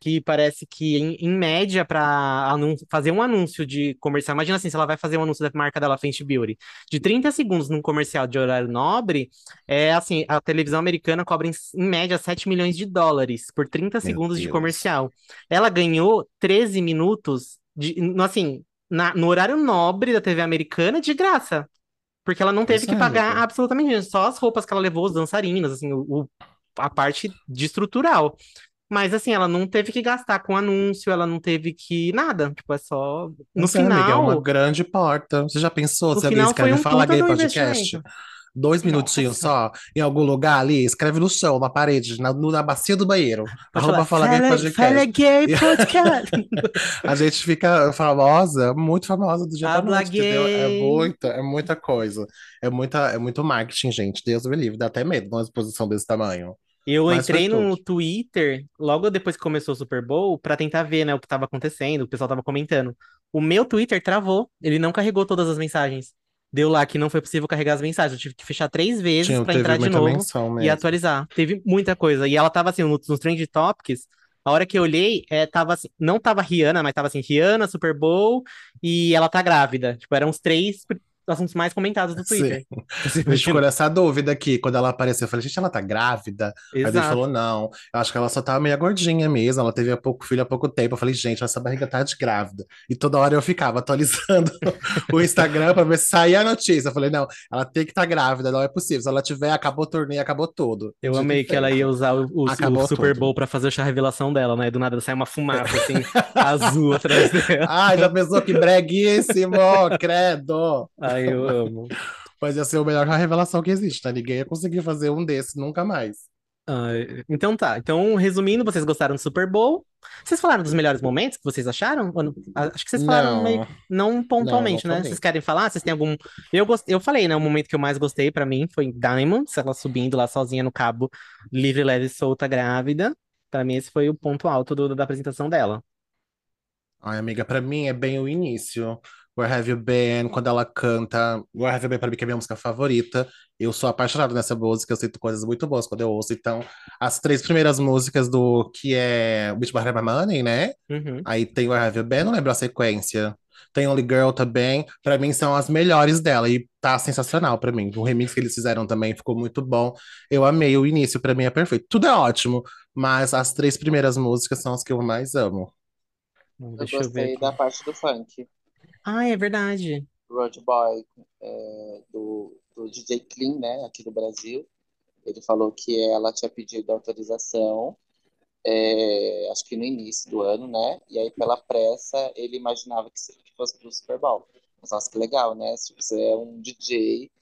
Que parece que, em, em média, para fazer um anúncio de comercial. Imagina assim, se ela vai fazer um anúncio da marca dela, Fenty Beauty, de 30 segundos num comercial de horário nobre, é assim, a televisão americana cobra em, em média 7 milhões de dólares por 30 Meu segundos de Deus. comercial. Ela ganhou 13 minutos de, no- assim, na- no horário nobre da TV americana de graça. Porque ela não teve que pagar absolutamente nada, só as roupas que ela levou, os dançarinos, assim, o, o a parte de estrutural. Mas assim, ela não teve que gastar com anúncio, ela não teve que nada. Tipo, é só. No Pois é, amiga, é final, uma grande porta. Você já pensou no se alguém final escreve um Fala Gay Podcast? Dois minutinhos Nossa. só, em algum lugar ali, escreve no chão, na parede, na, na bacia do banheiro. Arroba Fala Gay Podcast. fala gay podcast. A gente fica famosa, muito famosa do dia pra Habla noite, entendeu? É muita, é muita coisa. É muita, é muito marketing, gente. Deus me livre, dá até medo numa exposição desse tamanho. Eu Mas entrei no. Twitter logo depois que começou o Super Bowl pra tentar ver, né, o que tava acontecendo, o pessoal tava comentando. O meu Twitter travou, ele não carregou todas as mensagens. Deu lá que não foi possível carregar as mensagens. Eu tive que fechar três vezes teve entrar de novo e atualizar. Teve muita coisa. E ela tava assim, no- nos Trend Topics. A hora que eu olhei, é, tava assim, não tava Rihanna, mas tava assim, Rihanna, Super Bowl e ela tá grávida. Tipo, eram os três assuntos mais comentados do Sim. Twitter. Você A gente ficou nessa dúvida aqui, quando ela apareceu, eu falei, gente, ela tá grávida? Aí a gente Exato. falou, não, eu acho que ela só tá meio gordinha mesmo, ela teve há pouco filho há pouco tempo. Eu falei, gente, essa barriga tá de grávida. E toda hora eu ficava atualizando o Instagram pra ver se saía a notícia. Eu falei, não, ela tem que estar tá grávida, não é possível. Se ela tiver, acabou o torneio, acabou tudo. Eu Dito e amei que ela ia usar o, o- o Super. Bowl pra fazer o chá revelação dela, né? Do nada sai uma fumaça assim, azul atrás dela. Ai, já pensou que breguíssimo, credo. Ai, eu amo. Mas ia ser o melhor revelação que existe, tá? Ninguém ia conseguir fazer um desse nunca mais. Ai, então tá. Então, resumindo, vocês gostaram do Super Bowl? Vocês falaram dos melhores momentos que vocês acharam? Não? Ah, Acho que vocês falaram meio Não, não pontualmente, não né? falei. Vocês querem falar? Vocês têm algum? Eu gostei, eu falei, né? O momento que eu mais gostei pra mim foi Diamonds, ela subindo lá sozinha no cabo, livre, leve, solta, grávida. Pra mim esse foi o ponto alto do- da apresentação dela. Ai, amiga, pra mim é bem o início. Where Have You Been, quando ela canta. Where Have You Been, pra mim, que é a minha música favorita. Eu sou apaixonado nessa música, eu sinto coisas muito boas quando eu ouço. Então, as três primeiras músicas do que é Bitch Behind My Money, né? Uhum. Aí tem Where Have You Been, não lembro a sequência. Tem Only Girl também. Pra mim são as melhores dela e tá sensacional pra mim. O remix que eles fizeram também ficou muito bom. Eu amei o início, pra mim é perfeito. Tudo é ótimo, mas as três primeiras músicas são as que eu mais amo. Eu Deixa eu ver gostei aqui. da parte do funk. Ah, é verdade. Road Boy, é, do, do DJ Clean, né, aqui do Brasil. Ele falou que ela tinha pedido autorização, é, acho que no início do ano, né? E aí, pela pressa, ele imaginava que se- que fosse pro Super Bowl. Mas nossa, que legal, né? Se você é um DJ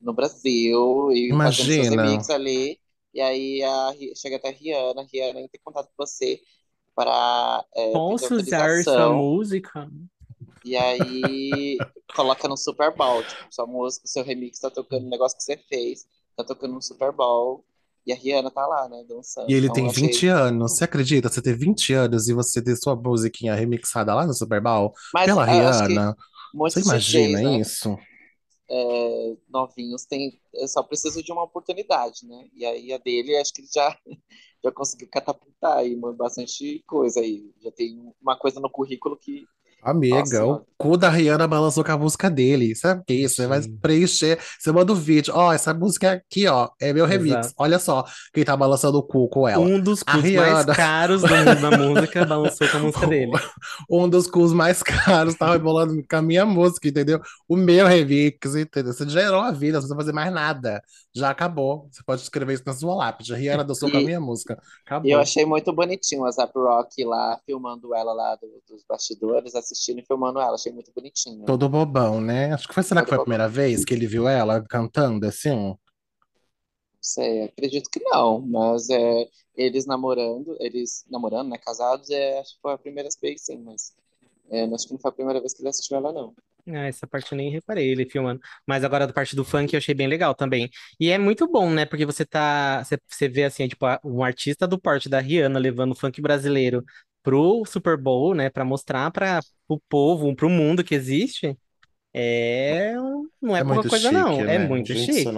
no Brasil e fazendo seus Imagina. remixes ali, e aí a, chega até a Rihanna, a Rihanna entra em contato com você para pedir Posso usar sua música? E aí coloca no Super Bowl, tipo, sua música, seu remix tá tocando, o negócio que você fez, tá tocando no Super Bowl. E a Rihanna tá lá, né, dançando. E ele Então tem eu achei 20 anos. Você acredita? Você ter 20 anos e você ter sua musiquinha remixada lá no Super Bowl Mas pela que Rihanna. Você imagina DJs, né, isso? é, novinhos tem, é, só precisam de uma oportunidade, né? E aí a dele, acho que ele já, já conseguiu catapultar aí bastante coisa aí. Já tem uma coisa no currículo que, nossa Amiga, o senhora. cu da Rihanna balançou com a música dele. Sabe o que é isso? Você vai preencher. Você manda o vídeo. Ó, essa música aqui, ó, é meu remix. Exato. Olha só quem tá balançando o cu com ela. Um dos cus mais Rihanna. caros do mundo da música balançou com a música dele. Um dos cus mais caros tava rebolando com a minha música, entendeu? O meu remix, entendeu? Você gerou a vida, não precisa fazer mais nada. Já acabou. Você pode escrever isso na sua lápide. A Rihanna dançou com a E, minha música. e eu Acabou. achei muito bonitinho a Zap Rock lá, filmando ela lá do- dos bastidores, assistindo e filmando ela. Achei muito bonitinho. Todo bobão, né? Acho que foi, será que Todo foi a bobão. primeira vez que ele viu ela cantando assim? Não sei, acredito que não, mas é, eles namorando, eles namorando, né, casados, é, acho que foi a primeira vez, sim, mas é, acho que não foi a primeira vez que ele assistiu ela, não. Ah, essa parte eu nem reparei ele filmando. Mas agora da parte do funk eu achei bem legal também. E é muito bom, né? Porque você tá. Você, você vê assim, tipo, a- um artista do porte da Rihanna levando o funk brasileiro pro Super Bowl, né? Pra mostrar para o povo, pro mundo que existe. É. Não é É pouca coisa, não. chique, É né? muito Gente, é chique.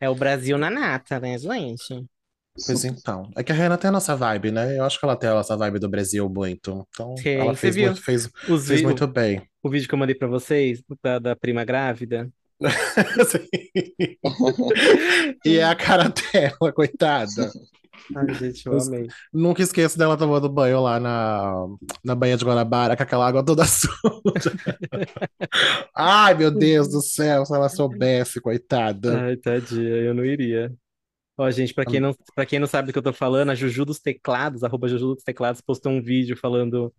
É o Brasil na nata, né, gente? Pois então. É que a Rihanna tem a nossa vibe, né? Eu acho que ela tem a nossa vibe do Brasil muito. Então, Sim, ela fez viu muito, fez, os fez vi- muito bem. o vídeo que eu mandei pra vocês, da, da prima grávida? E é a cara dela, coitada. Ai, gente, eu amei. nunca esqueço dela tomando banho lá na, na banha de Guanabara, com aquela água toda suja. Ai, meu Deus do céu, se ela soubesse, coitada. Ai, tadinha, eu não iria. Ó, gente, pra quem não, pra quem não sabe do que eu tô falando, a Juju dos Teclados, arroba Juju dos Teclados, postou um vídeo falando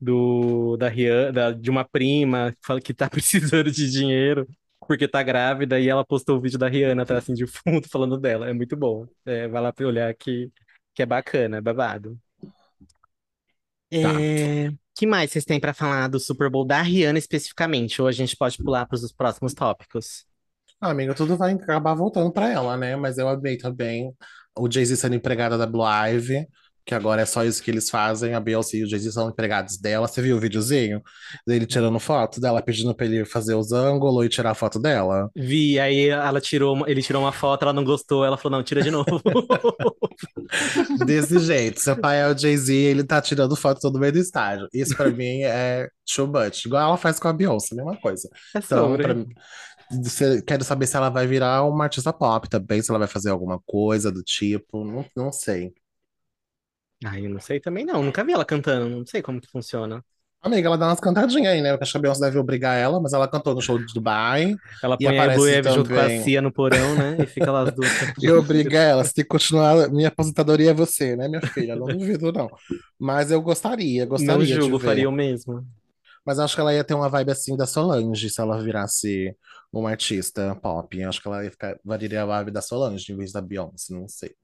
do, da Rihanna, da- de uma prima que tá precisando de dinheiro porque tá grávida e ela postou o vídeo da Rihanna, tá assim, de fundo, falando dela. É muito bom. É, vai lá pra olhar que, que é bacana, é babado. Tá. É... que mais vocês têm pra falar do Super Bowl da Rihanna especificamente? Ou a gente pode pular pros próximos tópicos? Ah, amiga, tudo vai acabar voltando pra ela, né? Mas eu amei também o Jay-Z sendo empregada da Blue Ivy, que agora é só isso que eles fazem. A Beyoncé e o Jay-Z são empregados dela. Você viu o videozinho dele tirando foto dela, pedindo pra ele fazer os ângulos e tirar foto dela? Vi, aí ela tirou, uma- ele tirou uma foto, ela não gostou, ela falou, não, tira de novo. Desse jeito. Seu pai é o Jay-Z, ele tá tirando foto todo meio do estádio. Isso pra mim é too much. Igual ela faz com a Beyoncé, mesma coisa. É Então, sobre. pra mim, você- quero saber se ela vai virar uma artista pop também, se ela vai fazer alguma coisa do tipo. Não, não sei. Ai, eu não sei também não, nunca vi ela cantando, não sei como que funciona. Amiga, ela dá umas cantadinhas aí, né? Eu acho que a Beyoncé deve obrigar ela, mas ela cantou no show de Dubai Ela e põe a Blue aparece Ivy junto com a também. Cia no porão, né? E fica lá as duas. E obriga ela, se tem que continuar, minha aposentadoria é você, né, minha filha? Não duvido, não. Mas eu gostaria, Não gostaria de julgo, ver. faria o mesmo. Mas acho que ela ia ter uma vibe assim da Solange, se ela virasse uma artista pop. Acho que ela ia ficar, variaria a vibe da Solange em vez da Beyoncé, não sei.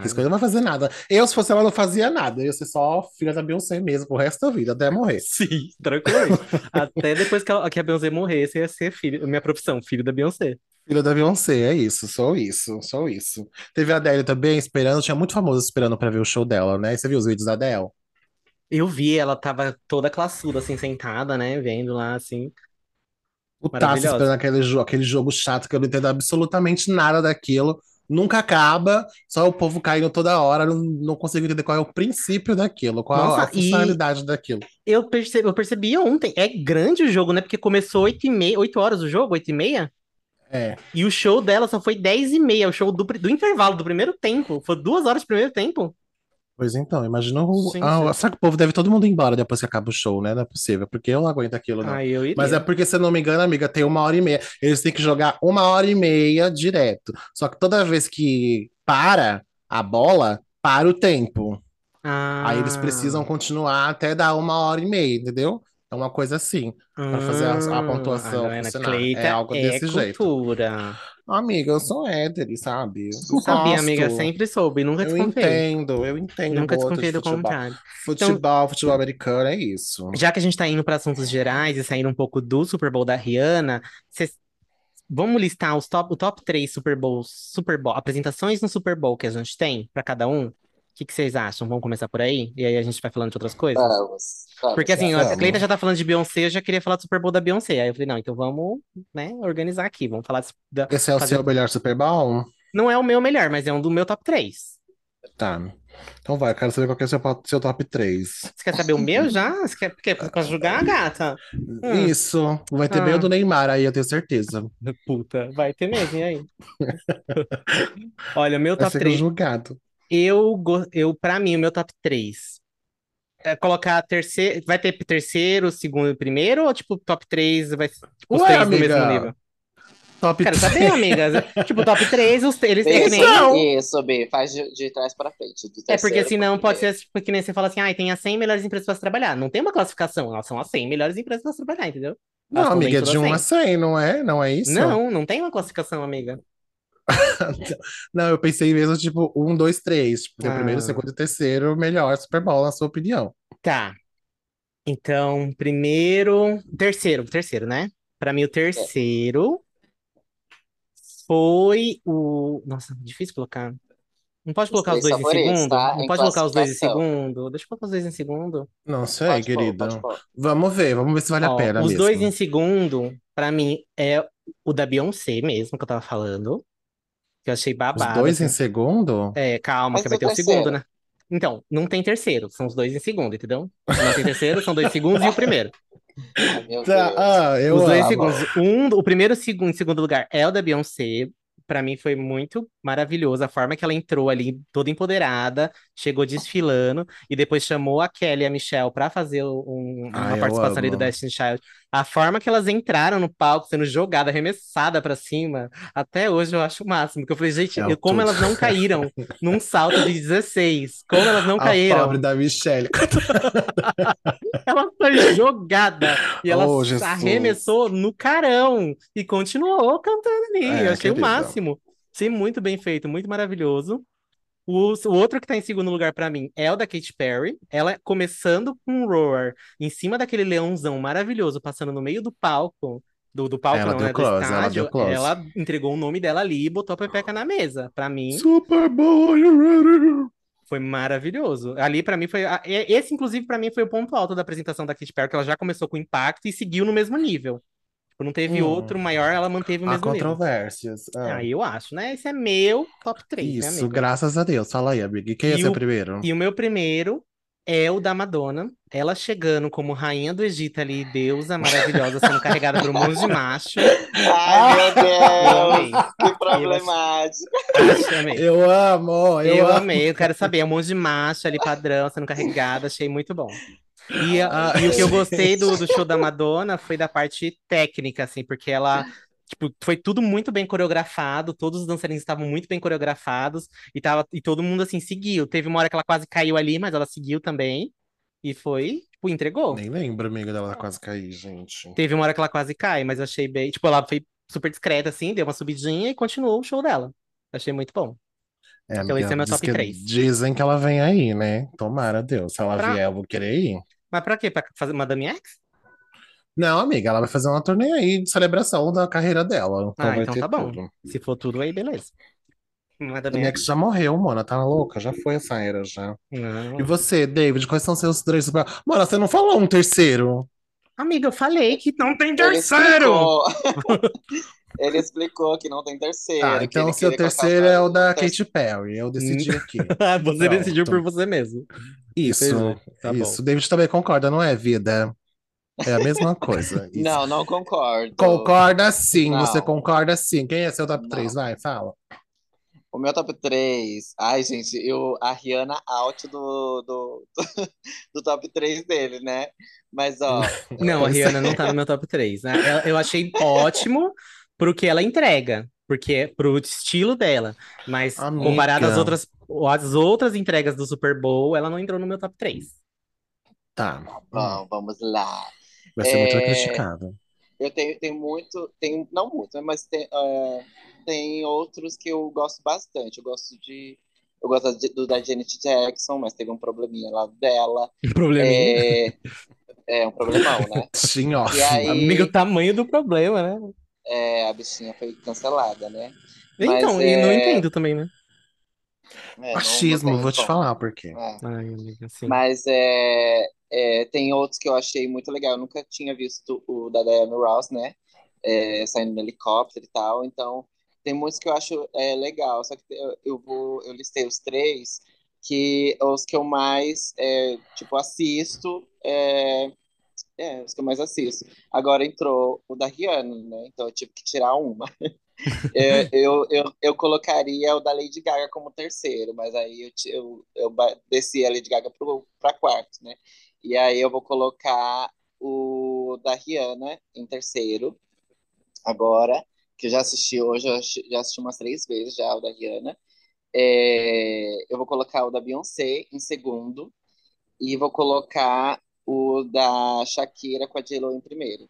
Que escolha não vai fazer nada. Eu, se fosse ela, não fazia nada. Eu ia ser só filha da Beyoncé mesmo, pro resto da vida, até morrer. Sim, tranquilo. Até depois que, ela- que a Beyoncé morresse, ia ser filho, minha profissão, filho da Beyoncé. Filha da Beyoncé, é isso, só isso, só isso. Teve a Adele também esperando, tinha muito famoso esperando pra ver o show dela, né? Você viu os vídeos da Adele? Eu vi, ela tava toda classuda, assim, sentada, né? Vendo lá, assim. Putaça Maravilhosa. esperando aquele, aquele jogo chato que eu não entendo absolutamente nada daquilo. Nunca acaba, só o povo caindo toda hora, não, não consigo entender qual é o princípio daquilo, qual a Nossa, e funcionalidade daquilo. eu percebi, eu percebi ontem, é grande o jogo, né? Porque começou 8 e meia, 8 horas o jogo, 8 e meia. É, E o show dela só foi 10 e meia, o show do, do intervalo, do primeiro tempo. Foi duas horas do primeiro tempo. Pois então, imagina o. Ah, será que o povo deve todo mundo ir embora depois que acaba o show, né? Não é possível, porque eu não aguento aquilo, não. Eu iria. Mas é porque, se eu não me engano, amiga, tem uma hora e meia. Eles têm que jogar uma hora e meia direto. Só que toda vez que para a bola, para o tempo. Aí eles Ah, precisam continuar até dar uma hora e meia, entendeu? É uma coisa assim, para fazer a, a ah, pontuação a Ana funcionar. Cleita É algo é desse jeito. Amiga, eu sou hétero, sabe? Eu sabia, gosto. amiga, sempre soube, nunca Eu desconfiei. entendo, eu entendo Nunca desconfiei do futebol. contrário. Futebol, futebol americano, é isso. Já que a gente tá indo para assuntos gerais e saindo um pouco do Super Bowl da Rihanna, vocês vamos listar os top, o top 3 Super Bowls, Super Bowl, apresentações no Super Bowl que a gente tem para cada um? O que que vocês acham? Vamos começar por aí? E aí a gente vai falando de outras coisas? Vamos, vamos. Porque assim, a Vamos. Cleita já tá falando de Beyoncé, eu já queria falar do Super Bowl da Beyoncé. Aí eu falei, não, então vamos, né, organizar aqui. Vamos falar da... Esse é o fazer- seu melhor Super Bowl? Não é o meu melhor, mas é um do meu top 3. Tá. Então vai, eu quero saber qual que é o seu, seu top 3. Você quer saber o meu já? Você quer, quer conjugar, gata? Hum. Isso, vai ter Ah. o do Neymar aí, eu tenho certeza. Puta, vai ter mesmo, e aí? Olha, o meu Vai top ser 3. julgado. Eu, eu, pra mim, o meu top 3 é colocar terceiro. Vai ter terceiro, segundo e primeiro? Ou tipo, top 3 vai ser tipo, os Ué, três do mesmo amiga, nível? Top Quero 3. saber, amigas. Tipo, top 3, os, eles Isso, nem. Não. isso, B, faz de, de trás pra frente. Do É porque terceiro senão pode ser tipo, que nem você fala assim, ah, tem as 100 melhores empresas para se trabalhar. Não tem uma classificação, elas são as 100 melhores empresas para se trabalhar, entendeu? Não, Elas amiga, é de das 1 a 100. 100, não é? Não é isso? Não, não tem uma classificação, amiga. Não, eu pensei mesmo, tipo, 1, 2, 3. Tipo, o primeiro, Ah. segundo e terceiro, melhor Super Bowl, na sua opinião. Tá. Então, primeiro. Terceiro, terceiro, né? Pra mim, o terceiro foi o. Nossa, difícil colocar. Não pode Os colocar os três dois em segundo? tá? Não Em pode colocar os dois em segundo? Deixa eu colocar os dois em segundo. Não sei, Pode pôr, querida. pode pôr. Vamos ver, vamos ver se vale a Ó, pena os mesmo. dois em segundo, pra mim, é o da Beyoncé mesmo, que eu tava falando. Que eu achei Os babado. dois em assim. segundo? É, calma, Mas que vai o ter o segundo, né? Então, não tem terceiro, são os dois em segundo, entendeu? Não tem terceiro, são dois segundos e o primeiro. Tá, ah, eu Os dois amo. segundos. Um, o primeiro segundo, em segundo lugar é o da Beyoncé. Pra mim foi muito maravilhoso a forma que ela entrou ali, toda empoderada, chegou desfilando e depois chamou a Kelly e a Michelle pra fazer um- uma eu participação ali do. Destiny Child. A forma que elas entraram no palco, sendo jogadas, arremessada pra cima, até hoje eu acho o máximo. Porque eu falei, gente, É como tudo. elas não caíram num salto de 16? Como elas não A caíram? pobre da Michelle. Ela foi jogada e ela Oh, arremessou no carão e continuou cantando ali. É, Eu achei o máximo. Achei muito bem feito, muito maravilhoso. O, o outro que tá em segundo lugar pra mim é o da Katy Perry. Ela começando com um roar em cima daquele leãozão maravilhoso, passando no meio do palco. Do, do palco, Ela não, deu né? Do close, ela estádio. deu close. Ela entregou o nome dela ali e botou a pepeca na mesa. Pra mim, Super Bowl, you ready? foi maravilhoso. Ali, pra mim, foi. Esse, inclusive, pra mim, foi o ponto alto da apresentação da Katy Perry, que ela já começou com impacto e seguiu no mesmo nível. Tipo, não teve Hum. outro maior, ela manteve o Há mesmo nível. controvérsias. Ah, Ah, eu acho, né? Esse é meu top 3, né, Isso, amigo? graças a Deus. Fala aí, amiga. E quem é E seu o- primeiro? E o meu primeiro é o da Madonna. Ela chegando como rainha do Egito ali, deusa maravilhosa, sendo carregada por um monte de macho. Ai, meu Eu amei. Deus, que problemático. Amei. Eu amo, eu, Eu amo. amei, eu quero saber. É um monte de macho ali, padrão, sendo carregado, achei muito bom. E, a- Ah. e o que eu gostei do, do show da Madonna foi da parte técnica, assim, porque ela, tipo, foi tudo muito bem coreografado, todos os dançarinos estavam muito bem coreografados, e, tava, e todo mundo, assim, seguiu. Teve uma hora que ela quase caiu ali, mas ela seguiu também, e foi, tipo, entregou. Nem lembro, amiga, dela quase cair, gente. Teve uma hora que ela quase cai, mas eu achei bem, tipo, ela foi super discreta, assim, deu uma subidinha e continuou o show dela. Achei muito bom. É, Então esse é meu top que- 3. Dizem que ela vem aí, né? Tomara Deus. Se ela Pra- vier, eu vou querer ir. Mas pra quê? Pra fazer Madame X? Não, amiga, ela vai fazer uma turnê aí de celebração da carreira dela. Então Ah, então tá bom. tudo. Se for tudo aí, beleza. Madame X. já morreu, mano. Tá louca? Já foi essa era, já. Não. E você, David, quais são seus três. Mano, você não falou um terceiro. Amiga, eu falei que não tem terceiro! Ele explicou que não tem terceiro. Tá, então seu terceiro é o da ter- Katy Perry. Eu decidi aqui. você Pronto. decidiu por você mesmo. Isso. Tá bom. isso. David também concorda, não é, vida? É a mesma coisa. Isso. Não, não concordo. Concorda sim, Não. você concorda sim. Quem é seu top Não. 3? Vai, fala. O meu top 3. Ai, gente, eu, a Rihanna out do, do, do top 3 dele, né? Mas, ó. Não, a Rihanna não tá no meu top 3. né? Eu achei ótimo pro que ela entrega, porque é pro estilo dela. Mas Amiga. comparado às outras, às outras entregas do Super Bowl, ela não entrou no meu top 3. Tá. Bom, vamos lá. Vai ser muito É, criticado. Eu tenho, tenho muito, tenho, não muito, né, mas tem, é, tem outros que eu gosto bastante. Eu gosto de. Eu gosto de- do da Janet Jackson, mas teve um probleminha lá dela. Um probleminha. É, é um problemão, né? Sim, ó. E aí- Amigo, o tamanho do problema, né? É, a bichinha foi cancelada, né? Então, Mas, e não é, entendo também, né? É, não- Machismo, não vou te falar por quê. É. Ai, amiga, assim. Mas é, é, tem outros que eu achei muito legal. Eu nunca tinha visto o da Diana Ross, né? É, saindo no helicóptero e tal. Então, tem muitos que eu acho é, legal. Só que eu, eu vou, eu listei os três que os que eu mais é, tipo assisto. É, é, os que eu mais assisto. Agora entrou o da Rihanna, né? Então eu tive que tirar uma. É, eu, eu, eu colocaria o da Lady Gaga como terceiro, mas aí eu, eu, eu desci a Lady Gaga pro, pra quarto, né? E aí eu vou colocar o da Rihanna em terceiro, agora, que eu já assisti hoje, já assisti umas três vezes já o da Rihanna. É, eu vou colocar o da Beyoncé em segundo, e vou colocar o da Shakira com a J.Lo em primeiro.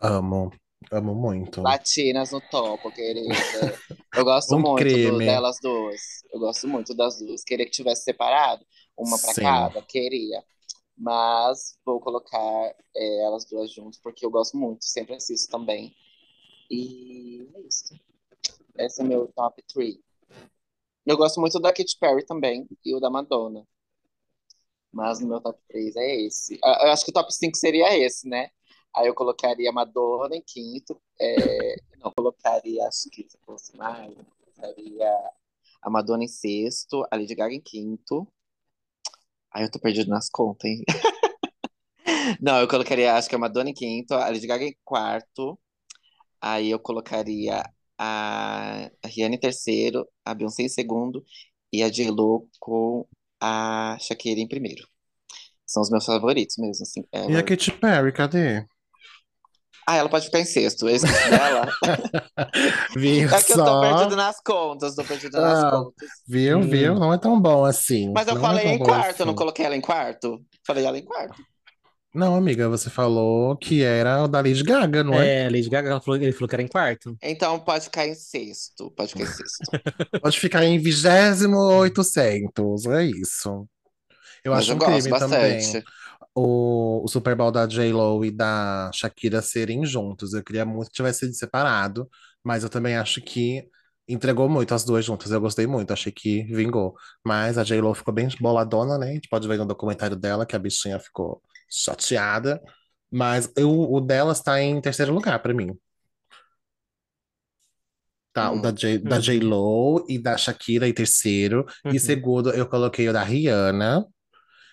Amo. Amo muito. Latinas no topo, querida. Eu gosto Um muito do- delas duas. Eu gosto muito das duas. Queria que tivesse separado, uma pra Sim. cada, queria. Mas vou colocar é, elas duas juntas, porque eu gosto muito, sempre assisto também. E é isso. Esse é meu top 3. Eu gosto muito da Katy Perry também e o da Madonna. Mas no meu top 3 é esse. Ah, Eu acho que o top 5 seria esse, né? Aí eu colocaria Madonna em quinto. é, Não, colocaria, acho que se fosse mais, colocaria a Madonna em sexto, a Lady Gaga em quinto. Aí eu tô perdido nas contas, hein? Não, eu colocaria, acho que a Madonna em quinto, a Lady Gaga em quarto. Aí eu colocaria a, a Rihanna em terceiro, a Beyoncé em segundo e a J.Lo com a Shakira em primeiro. São os meus favoritos mesmo, assim. E a Katy Perry, cadê? Ah, ela pode ficar em sexto. Eu esqueci dela. Viu É que eu tô só? perdido nas contas, tô perdido nas Ah, contas. Viu, Hum. viu? Não é tão bom assim. Mas eu Não é falei tão em quarto, eu não assim. coloquei ela em quarto? Falei ela em quarto. Não, amiga, você falou que era o da Lady Gaga, não é? É, Lady Gaga, ela falou, ele falou que era em quarto. Então pode ficar em sexto. Pode ficar em sexto. Pode ficar em vigésimo oitocentos, é isso. Eu Mas acho eu um gosto crime também bastante. O, o Super Bowl da J-Lo e da Shakira serem juntos. Eu queria muito que tivesse sido separado, mas eu também acho que entregou muito as duas juntas. Eu gostei muito, achei que vingou. Mas a J-Lo ficou bem boladona, né? A gente pode ver no documentário dela que a bichinha ficou chateada. Mas eu, o dela está em terceiro lugar pra mim. Tá, o Hum. da J, da Uhum. J-Lo e da Shakira em terceiro. E Uhum. segundo, eu coloquei o da Rihanna.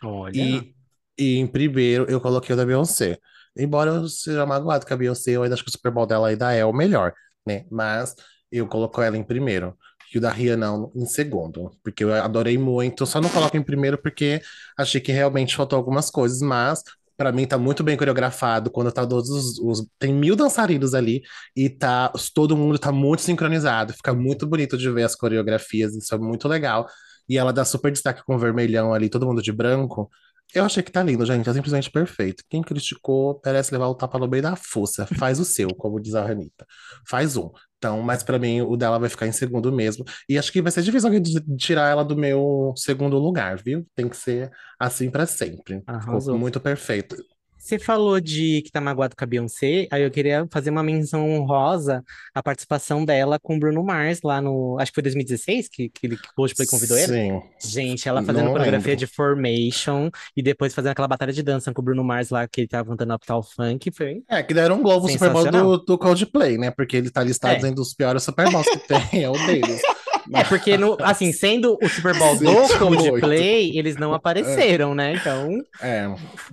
Olha. E, e em primeiro, eu coloquei o da Beyoncé. Embora eu seja magoado com a Beyoncé, eu ainda acho que o Super Bowl dela ainda é o melhor, né? Mas eu coloco ela em primeiro. E o da Rihanna em segundo. Porque eu adorei muito. Só não coloco em primeiro porque achei que realmente faltou algumas coisas. Mas pra mim tá muito bem coreografado. Quando tá todos os, os- Tem mil dançarinos ali. E tá, todo mundo tá muito sincronizado. Fica muito bonito de ver as coreografias. Isso é muito legal. E ela dá super destaque com o vermelhão ali, todo mundo de branco. Eu achei que tá lindo, gente. É simplesmente perfeito. Quem criticou merece levar o tapa no meio da força. Faz o seu, como diz a Anitta. Faz um. Então, mas pra mim, o dela vai ficar em segundo mesmo. E acho que vai ser difícil alguém tirar ela do meu segundo lugar, viu? Tem que ser assim pra sempre. Ficou muito perfeito. Você falou de que tá magoado com a Beyoncé, aí eu queria fazer uma menção honrosa à participação dela com o Bruno Mars lá no. Acho que foi 2016 que, que, ele- que o Coldplay convidou ele. Sim. Gente, ela fazendo Não coreografia lembro. de Formation e depois fazendo aquela batalha de dança com o Bruno Mars lá, que ele tava cantando Uptown Funk, foi É, que deram um Globo Super Bowl do, do Coldplay, né? Porque ele tá listado É. dos piores Super Bowls que tem, é o deles. É, porque, no, assim, sendo o Super Bowl do Coldplay, eles não apareceram, né? Então, É,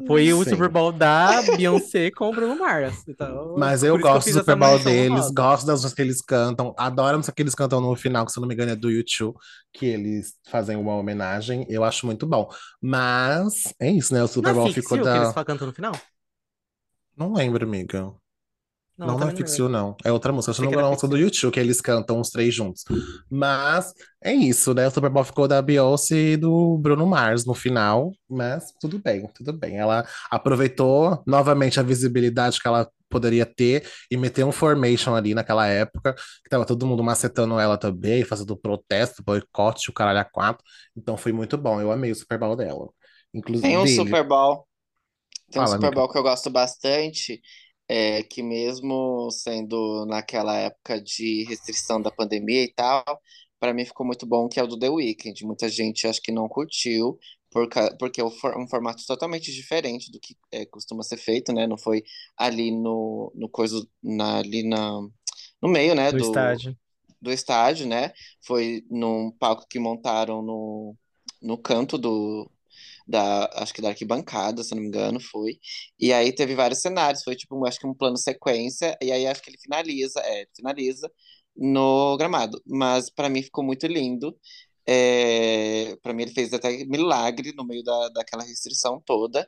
foi o sim. Super Bowl da Beyoncé com o Bruno Mars. Então, Mas eu gosto do Super Bowl deles, gosto das músicas que eles cantam, adoro a música que eles cantam no final, que se eu não me engano é do YouTube, que eles fazem uma homenagem, eu acho muito bom. Mas é isso, né? O Super Bowl ficou You, que eles da. cantam no final? Não lembro, amiga. Não, Não, não é não Fix lembro. You, não. É outra música. Não que engano, é uma música do You. YouTube, que eles cantam os três juntos. Mas é isso, né? O Super Bowl ficou da Beyoncé e do Bruno Mars no final. Mas tudo bem, tudo bem. Ela aproveitou novamente a visibilidade que ela poderia ter e meteu um formation ali naquela época, que tava todo mundo macetando ela também, fazendo protesto, boicote, o caralho a quatro. Então foi muito bom. Eu amei o Super Bowl dela. Inclusive Tem um. Super Bowl. Tem um Fala, Super amiga. Bowl que eu gosto bastante, é, que mesmo sendo naquela época de restrição da pandemia e tal, para mim ficou muito bom, que é o do The Weeknd. Muita gente acho que não curtiu, porque é um um formato totalmente diferente do que é, costuma ser feito, né? Não foi ali no, no coisa, na, ali na, no meio, né, Do do, estádio. do estádio, né? Foi num palco que montaram no, no canto do, da, acho que da arquibancada, se não me engano, foi. E aí teve vários cenários, foi tipo, acho que um plano sequência, e aí acho que ele finaliza, é, finaliza no gramado. Mas pra mim ficou muito lindo. É, para mim ele fez até milagre no meio da, daquela restrição toda.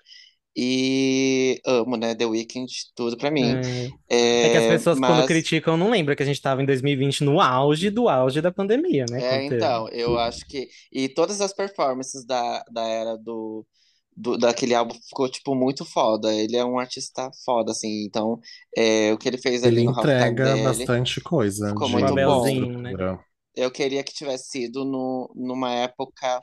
E amo, né? The Weeknd, tudo pra mim. É. É que as É, pessoas, quando mas criticam, não lembram que a gente tava em 2020 no auge do auge da pandemia, né? É, Quando teve. então, eu acho que. E todas as performances da, da era do, do. Daquele álbum ficou, tipo, muito foda. Ele é um artista foda, assim. Então, é, o que ele fez ali Ele no halftime entrega dele bastante coisa ficou de muito bom. Né? estrutura. Eu queria que tivesse sido no, numa época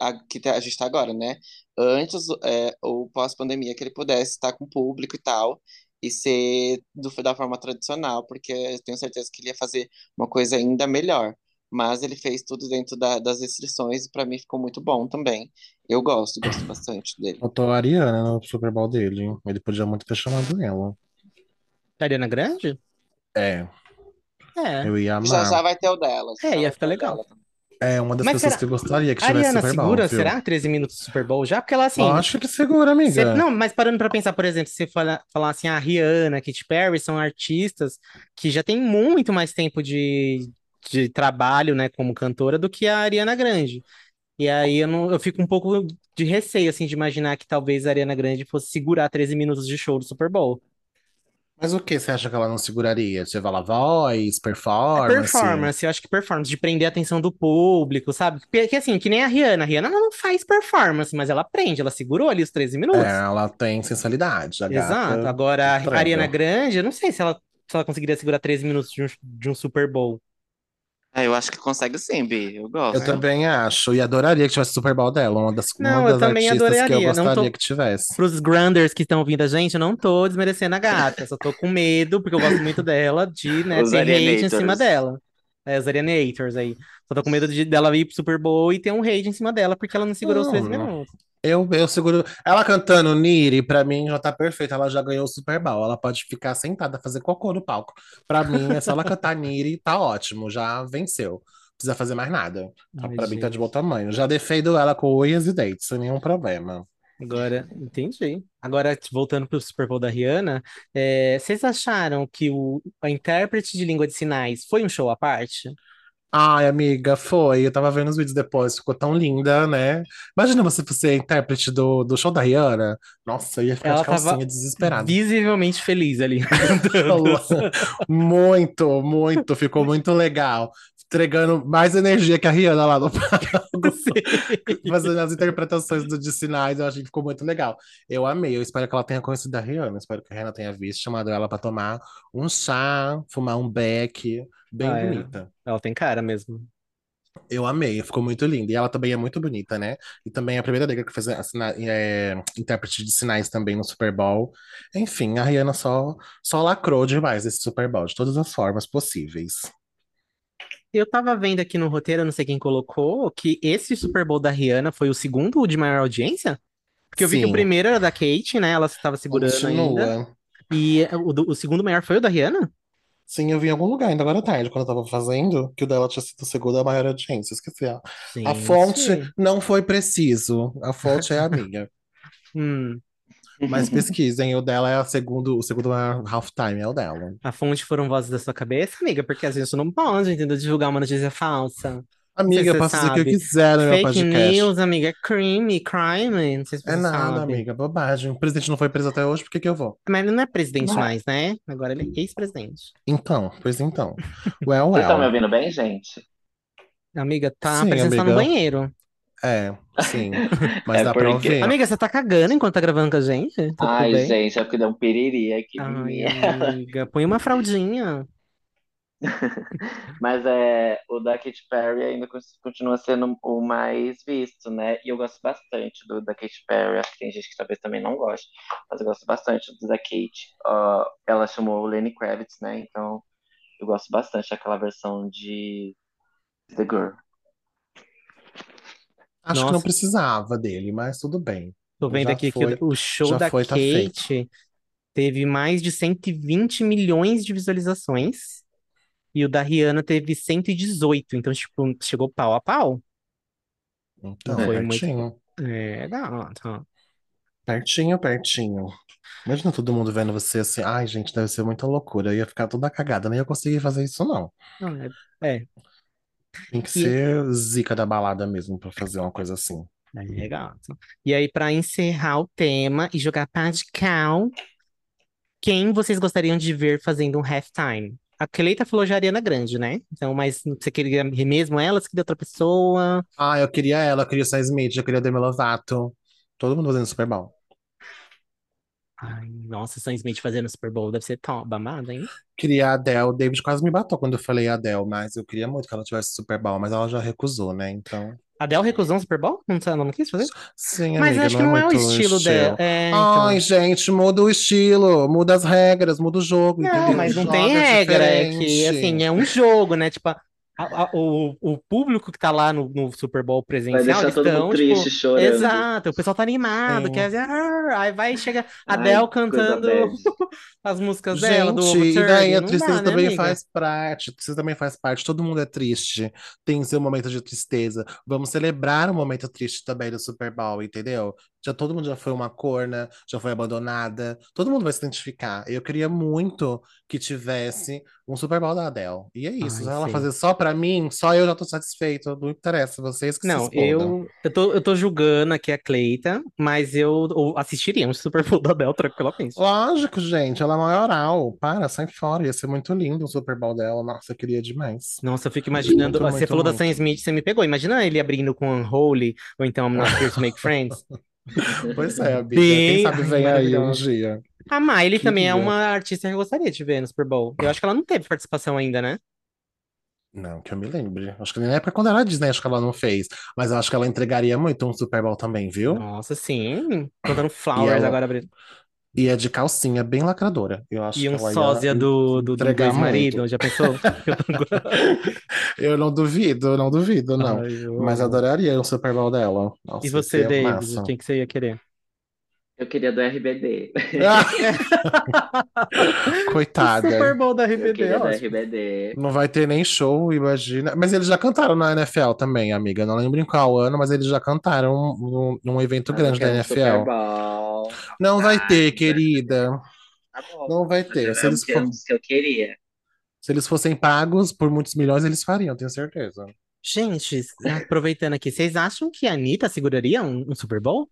a, que tá- a gente tá agora, né? Antes é, ou pós-pandemia, que ele pudesse estar com o público e tal. E ser do, da forma tradicional, porque eu tenho certeza que ele ia fazer uma coisa ainda melhor. Mas ele fez tudo dentro da- das restrições e pra mim ficou muito bom também. Eu gosto, gosto bastante dele. Faltou a Ariana no Super Bowl dele. Ele podia muito ter chamado ela. Ariana Grande? É, É. eu ia Já já amar. vai ter o dela. já É, já ia ficar legal. É uma das Mas pessoas será- que eu gostaria que A tivesse Ariana Super Bowl, segura, viu? será? 13 minutos do Super Bowl já? Porque ela, assim, Eu acho que segura, amiga. não, mas parando pra pensar, por exemplo, se você fala, falar assim, a Rihanna, Katy Perry são artistas que já têm muito mais tempo de, de trabalho, né, como cantora do que a Ariana Grande. E aí eu, não, eu fico um pouco de receio, assim, de imaginar que talvez a Ariana Grande fosse segurar 13 minutos de show do Super Bowl. Mas o que você acha que ela não seguraria? Você fala voz, É performance? performance, eu acho que performance, de prender a atenção do público, sabe? Porque assim, que nem a Rihanna. A Rihanna não faz performance, mas ela prende, ela segurou ali os 13 É, minutos. ela tem sensualidade, a Exato. gata Agora, a. Ariana Grande, eu não sei se ela, se ela conseguiria segurar 13 minutos de um, de um Super Bowl. Ah, eu acho que consegue sim, Bi. Eu Eu gosto. também acho, e adoraria que tivesse o Super Bowl dela, uma das, Não, uma eu das também artistas que eu adoraria, não gostaria tô- que tivesse. Pros Granders que estão ouvindo a gente, eu não tô desmerecendo a gata, só tô com medo, porque eu gosto muito dela, de, né, Os ter hate em cima dela. É, os Arianators aí. Só tô com medo de, dela ir pro Super Bowl e ter um hate em cima dela, porque ela não segurou os 13 Não. minutos. Eu, eu seguro. Ela cantando Niri, pra mim já tá perfeito. Ela já ganhou o Super Bowl. Ela pode ficar sentada, fazer cocô no palco. Pra mim, é só ela cantar Niri, tá ótimo, já venceu. Não precisa fazer mais nada. Ai, pra mim tá de gente. bom tamanho. Já defendo ela com unhas e dentes, sem nenhum problema. Agora, entendi. Agora, voltando pro Super Bowl da Rihanna, é, vocês acharam que o, a intérprete de língua de sinais foi um show à parte? Ai, amiga, foi. Eu tava vendo os vídeos depois, ficou tão linda, né? Imagina você a intérprete do, do show da Rihanna. Nossa, eu ia ficar Ela de calcinha desesperada. Visivelmente feliz ali. Muito, muito, ficou muito legal. Entregando mais energia que a Rihanna lá no palco, fazendo as interpretações do, de sinais, eu achei que ficou muito legal. Eu amei, eu espero que ela tenha conhecido a Rihanna, espero que a Rihanna tenha visto, chamado ela pra tomar um chá, fumar um beck, bem Ah, é. bonita. Ela tem cara mesmo. Eu amei, ficou muito linda. E ela também é muito bonita, né? E também é a primeira negra que fez a sina- é, intérprete de sinais também no Super Bowl. Enfim, a Rihanna só, só lacrou demais esse Super Bowl, de todas as formas possíveis. Eu tava vendo aqui no roteiro, eu não sei quem colocou, que esse Super Bowl da Rihanna foi o segundo de maior audiência? Porque eu vi que o Sim. primeiro era da Kate, né? Ela estava segurando ainda. Continua. E o, do- o segundo maior foi o da Rihanna? Sim, eu vi em algum lugar ainda agora à tarde, quando eu tava fazendo, que o dela tinha sido o segundo a maior audiência. Esqueci. A, a fonte Gente. não foi preciso. A fonte é a minha. Hum, Mas pesquisem, o dela é a segundo, o segundo maior halftime, é o dela. a fonte foram vozes da sua cabeça, amiga? Porque às vezes você não pode, entendeu? Divulgar uma notícia falsa. Amiga, eu posso dizer o que eu sabe. quiser no meu Fake podcast. news, amiga, é crime, crime. Não sei se É você nada, sabe. amiga, bobagem. O presidente não foi preso até hoje, por que que eu vou? Mas ele não é presidente Não é. mais, né? Agora ele é ex-presidente. Então, pois então. Well, Vocês estão me well. ouvindo bem, gente? Amiga, tá Sim, você tá no amiga. banheiro. É, sim. Mas É dá pra porque- ouvir. Amiga, você tá cagando enquanto tá gravando com a gente? Tá tudo Ai, bem? gente, é porque deu um piriri aqui. Ai, amiga, põe uma fraldinha. Mas é, o da Katy Perry ainda continua sendo o mais visto, né? E eu gosto bastante do da Katy Perry. Acho que tem gente que talvez também não goste, mas eu gosto bastante do da Katy. Ó, ela chamou o Lenny Kravitz, né? Então eu gosto bastante daquela versão de The Girl. Acho que Nossa. não precisava dele, mas tudo bem. Tô vendo Já aqui foi, que o show da foi, tá. Kate teve mais de 120 milhões de visualizações. E o da Rihanna teve 118. Então, tipo, chegou pau a pau. Então, Foi muito- pertinho. É, gato. Pertinho, pertinho. Imagina todo mundo vendo você assim. Ai, gente, deve ser muita loucura. Eu ia ficar toda cagada, nem ia conseguir fazer isso, não. Não, é, é, Tem que E- ser zica da balada mesmo pra fazer uma coisa assim. é, gato. E aí, pra encerrar o tema e jogar pá de cal, quem vocês gostariam de ver fazendo um halftime? A Cleita falou já Ariana Grande, né? Então, mas você queria mesmo ela? Você queria outra pessoa? Ah, eu queria ela, eu queria o Sam Smith, eu queria Demi Lovato. Todo mundo fazendo Super Bowl. Ai, nossa, Sam Smith fazendo Super Bowl deve ser top, amada, hein? Queria a Adele. O David quase me matou quando eu falei Adele, mas eu queria muito que ela tivesse Super Bowl, mas ela já recusou, né? Então. Adele recusou um Super Bowl? Não, ela não quis fazer? Sim, Mas amiga, acho que não não é é o muito estilo dela. É, Ai, então. gente, muda o estilo, muda as regras, muda o jogo, Não, entendeu? mas não Joga tem regra, é que, diferente. assim, é um jogo, né? Tipo, a- a- o, o público que tá lá no, no Super Bowl Vai presencial, deixar eles todo estão, mundo tipo, triste, chorando. exato, o pessoal tá animado, Sim. quer dizer, "Ah", aí vai, chega a Ai, Adele coisa cantando bad. as músicas dela, do Gente, Over e daí 30, a não tristeza dá, né, também amiga? faz parte, a tristeza também faz parte, todo mundo é triste, tem seu momento de tristeza. Vamos celebrar o momento triste também do Super Bowl, entendeu? Já todo mundo já foi uma corna, já foi abandonada. Todo mundo vai se identificar. Eu queria muito que tivesse um Super Bowl da Adele. E é isso. Ai, Se ela sim. fazer só pra mim, só eu já tô satisfeito. Não interessa, vocês que Não, eu, eu tô, eu tô julgando aqui a Cleita, mas eu, eu assistiria um Super Bowl da Bel tranquilamente. Lógico, gente, ela é maioral. Para, sai fora. Ia ser muito lindo o Super Bowl dela. Nossa, eu queria demais. Nossa, eu fico imaginando. Muito, Você muito, falou da muito. Sam Smith, você me pegou. Imagina ele abrindo com Unholy, ou então I'm Not Here to Make Friends. Pois é, amiga. Bem- Quem sabe Ai, vem aí um dia. A Miley também é Queria. uma artista que eu gostaria de ver no Super Bowl. Eu acho que ela não teve participação ainda, né? Não, que eu me lembre. Acho que nem na época quando era Disney, acho que ela não fez. Mas eu acho que ela entregaria muito um Super Bowl também, viu? Nossa, sim. Cantando Flowers ela- agora. Brito. E é de calcinha bem lacradora. Eu acho E um ia sósia do, do, do ex-marido, já pensou? Eu não duvido, não duvido, não. Ai, eu Mas adoraria o Super Bowl dela. Nossa, E você, David? Quem que você ia querer? Eu queria do RBD. Coitada. Super Bowl da Eu RBD, queria do. RBD. Não vai ter nem show, imagina. Mas eles já cantaram na NFL também, amiga. Não lembro em qual ano, mas eles já cantaram num, num evento eu grande da um Super NFL. Bowl. Não vai Ah, ter, querida. Tá bom. Não vai ter. Se eles, for- que eu queria. se eles fossem pagos por muitos milhões, eles fariam, tenho certeza. Gente, aproveitando aqui, vocês acham que a Anitta seguraria um, um Super Bowl?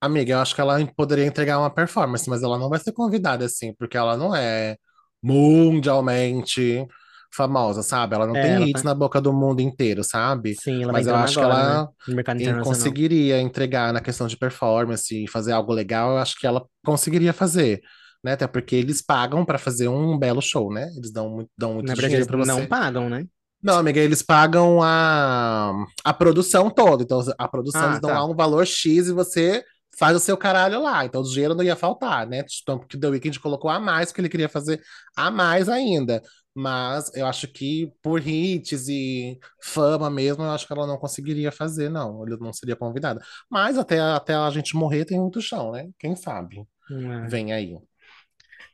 Amiga, eu acho que ela poderia entregar uma performance, mas ela não vai ser convidada assim, porque ela não é mundialmente famosa, sabe? Ela não É, tem ela hits tá- na boca do mundo inteiro, sabe? Sim, ela Mas vai eu entrando acho que agora, ela né? No mercado internacional. conseguiria entregar na questão de performance e fazer algo legal, eu acho que ela conseguiria fazer, né? Até porque eles pagam pra fazer um belo show, né? Eles dão, muito- dão muito Na verdade, dinheiro eles pra não você. pagam, né? Não, amiga, eles pagam a, a produção toda. Então, a produção Ah, eles dão tá. lá um valor X e você faz o seu caralho lá. Então, o dinheiro não ia faltar, né? Então, porque The Weeknd colocou a mais, porque ele queria fazer a mais ainda. Mas eu acho que por hits e fama mesmo, eu acho que ela não conseguiria fazer, não. Ele não seria convidada. Mas até, até a gente morrer tem muito chão, né? Quem sabe? É. Vem aí.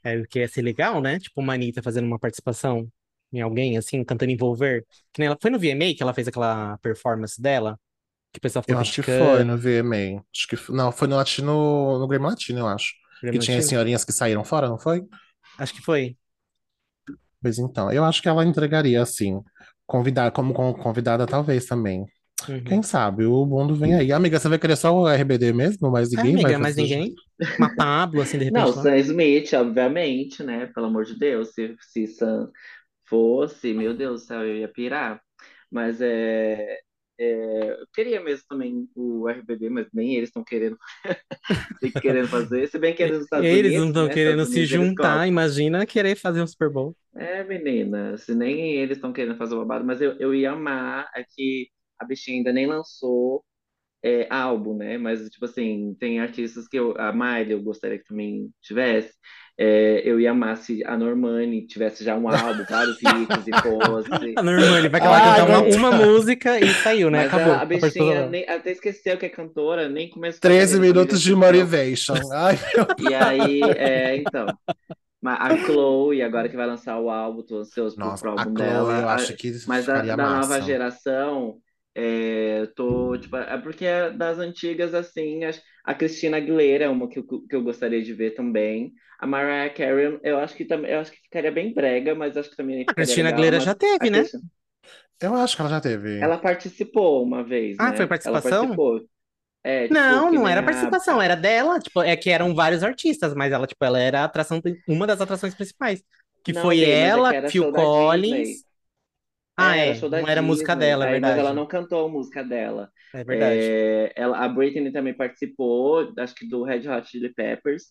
É, o que ia ser legal, né? Tipo, uma Anitta fazendo uma participação em alguém, assim, cantando envolver. Que nem ela foi no VMA que ela fez aquela performance dela, que o pessoal ficou Eu acho que foi no VMA. Acho que não, foi no Latino, no Grammy Latino, eu acho. Que tinha as senhorinhas que saíram fora, não foi? Acho que foi. Pois então, eu acho que ela entregaria assim. Convidar, como con- convidada, talvez também. Uhum. Quem sabe? O mundo vem aí. Amiga, você vai querer só o RBD mesmo? Mais É, ninguém vai amiga, mais fazer? ninguém? Uma Pablo, assim, de Não, repente. lá. Sam Smith, obviamente, né? Pelo amor de Deus, se, se Sam fosse, meu Deus do céu, eu ia pirar. Mas é, é, eu queria mesmo também o RBD, mas nem eles estão querendo, querendo fazer. Se bem que eles Estados Eles não Unidos, estão né? querendo Estados se Unidos, eles juntar, imagina querer fazer um Super Bowl. É, menina, se nem eles estão querendo fazer o babado, mas eu, eu ia amar é que a bichinha ainda nem lançou é, álbum, né? Mas, tipo assim, tem artistas que eu, a Miley eu gostaria que também tivesse. É, eu ia amar se a Normani tivesse já um álbum, vários hits e fosse. A Normani vai Ai, cantar uma, uma música e saiu, né? Mas Acabou. a, a bichinha nem- até esqueceu que é cantora, nem começou a 13 carreira minutos de motivation. Ai, meu E aí, é, então. Mas a Chloe, agora que vai lançar o álbum, tô ansioso Nossa, pro a álbum Chloe, dela. eu acho que Mas da, da nova geração, é, tô, tipo, é porque das antigas, assim, acho- a Cristina Aguilera é uma que eu, que eu gostaria de ver também. A Mariah Carey, eu acho que também, eu acho que ficaria bem brega, mas acho que também A Cristina legal. Aguilera já teve, né? Cristina- Eu acho que ela já teve. ela participou uma vez, Ah, né? foi Ela participação? participou. É, tipo, Não, não era a- participação, era dela. Tipo, é que eram vários artistas, mas ela, tipo, ela era a atração, uma das atrações principais. Que Não, foi Bi, mas é que ela, Phil Collins. Disney. Ah, É, é, era da não era música Disney. dela, é Aí, mas ela verdade. não cantou a música dela. É verdade. É, ela, a Britney também participou, acho que do Red Hot Chili Peppers.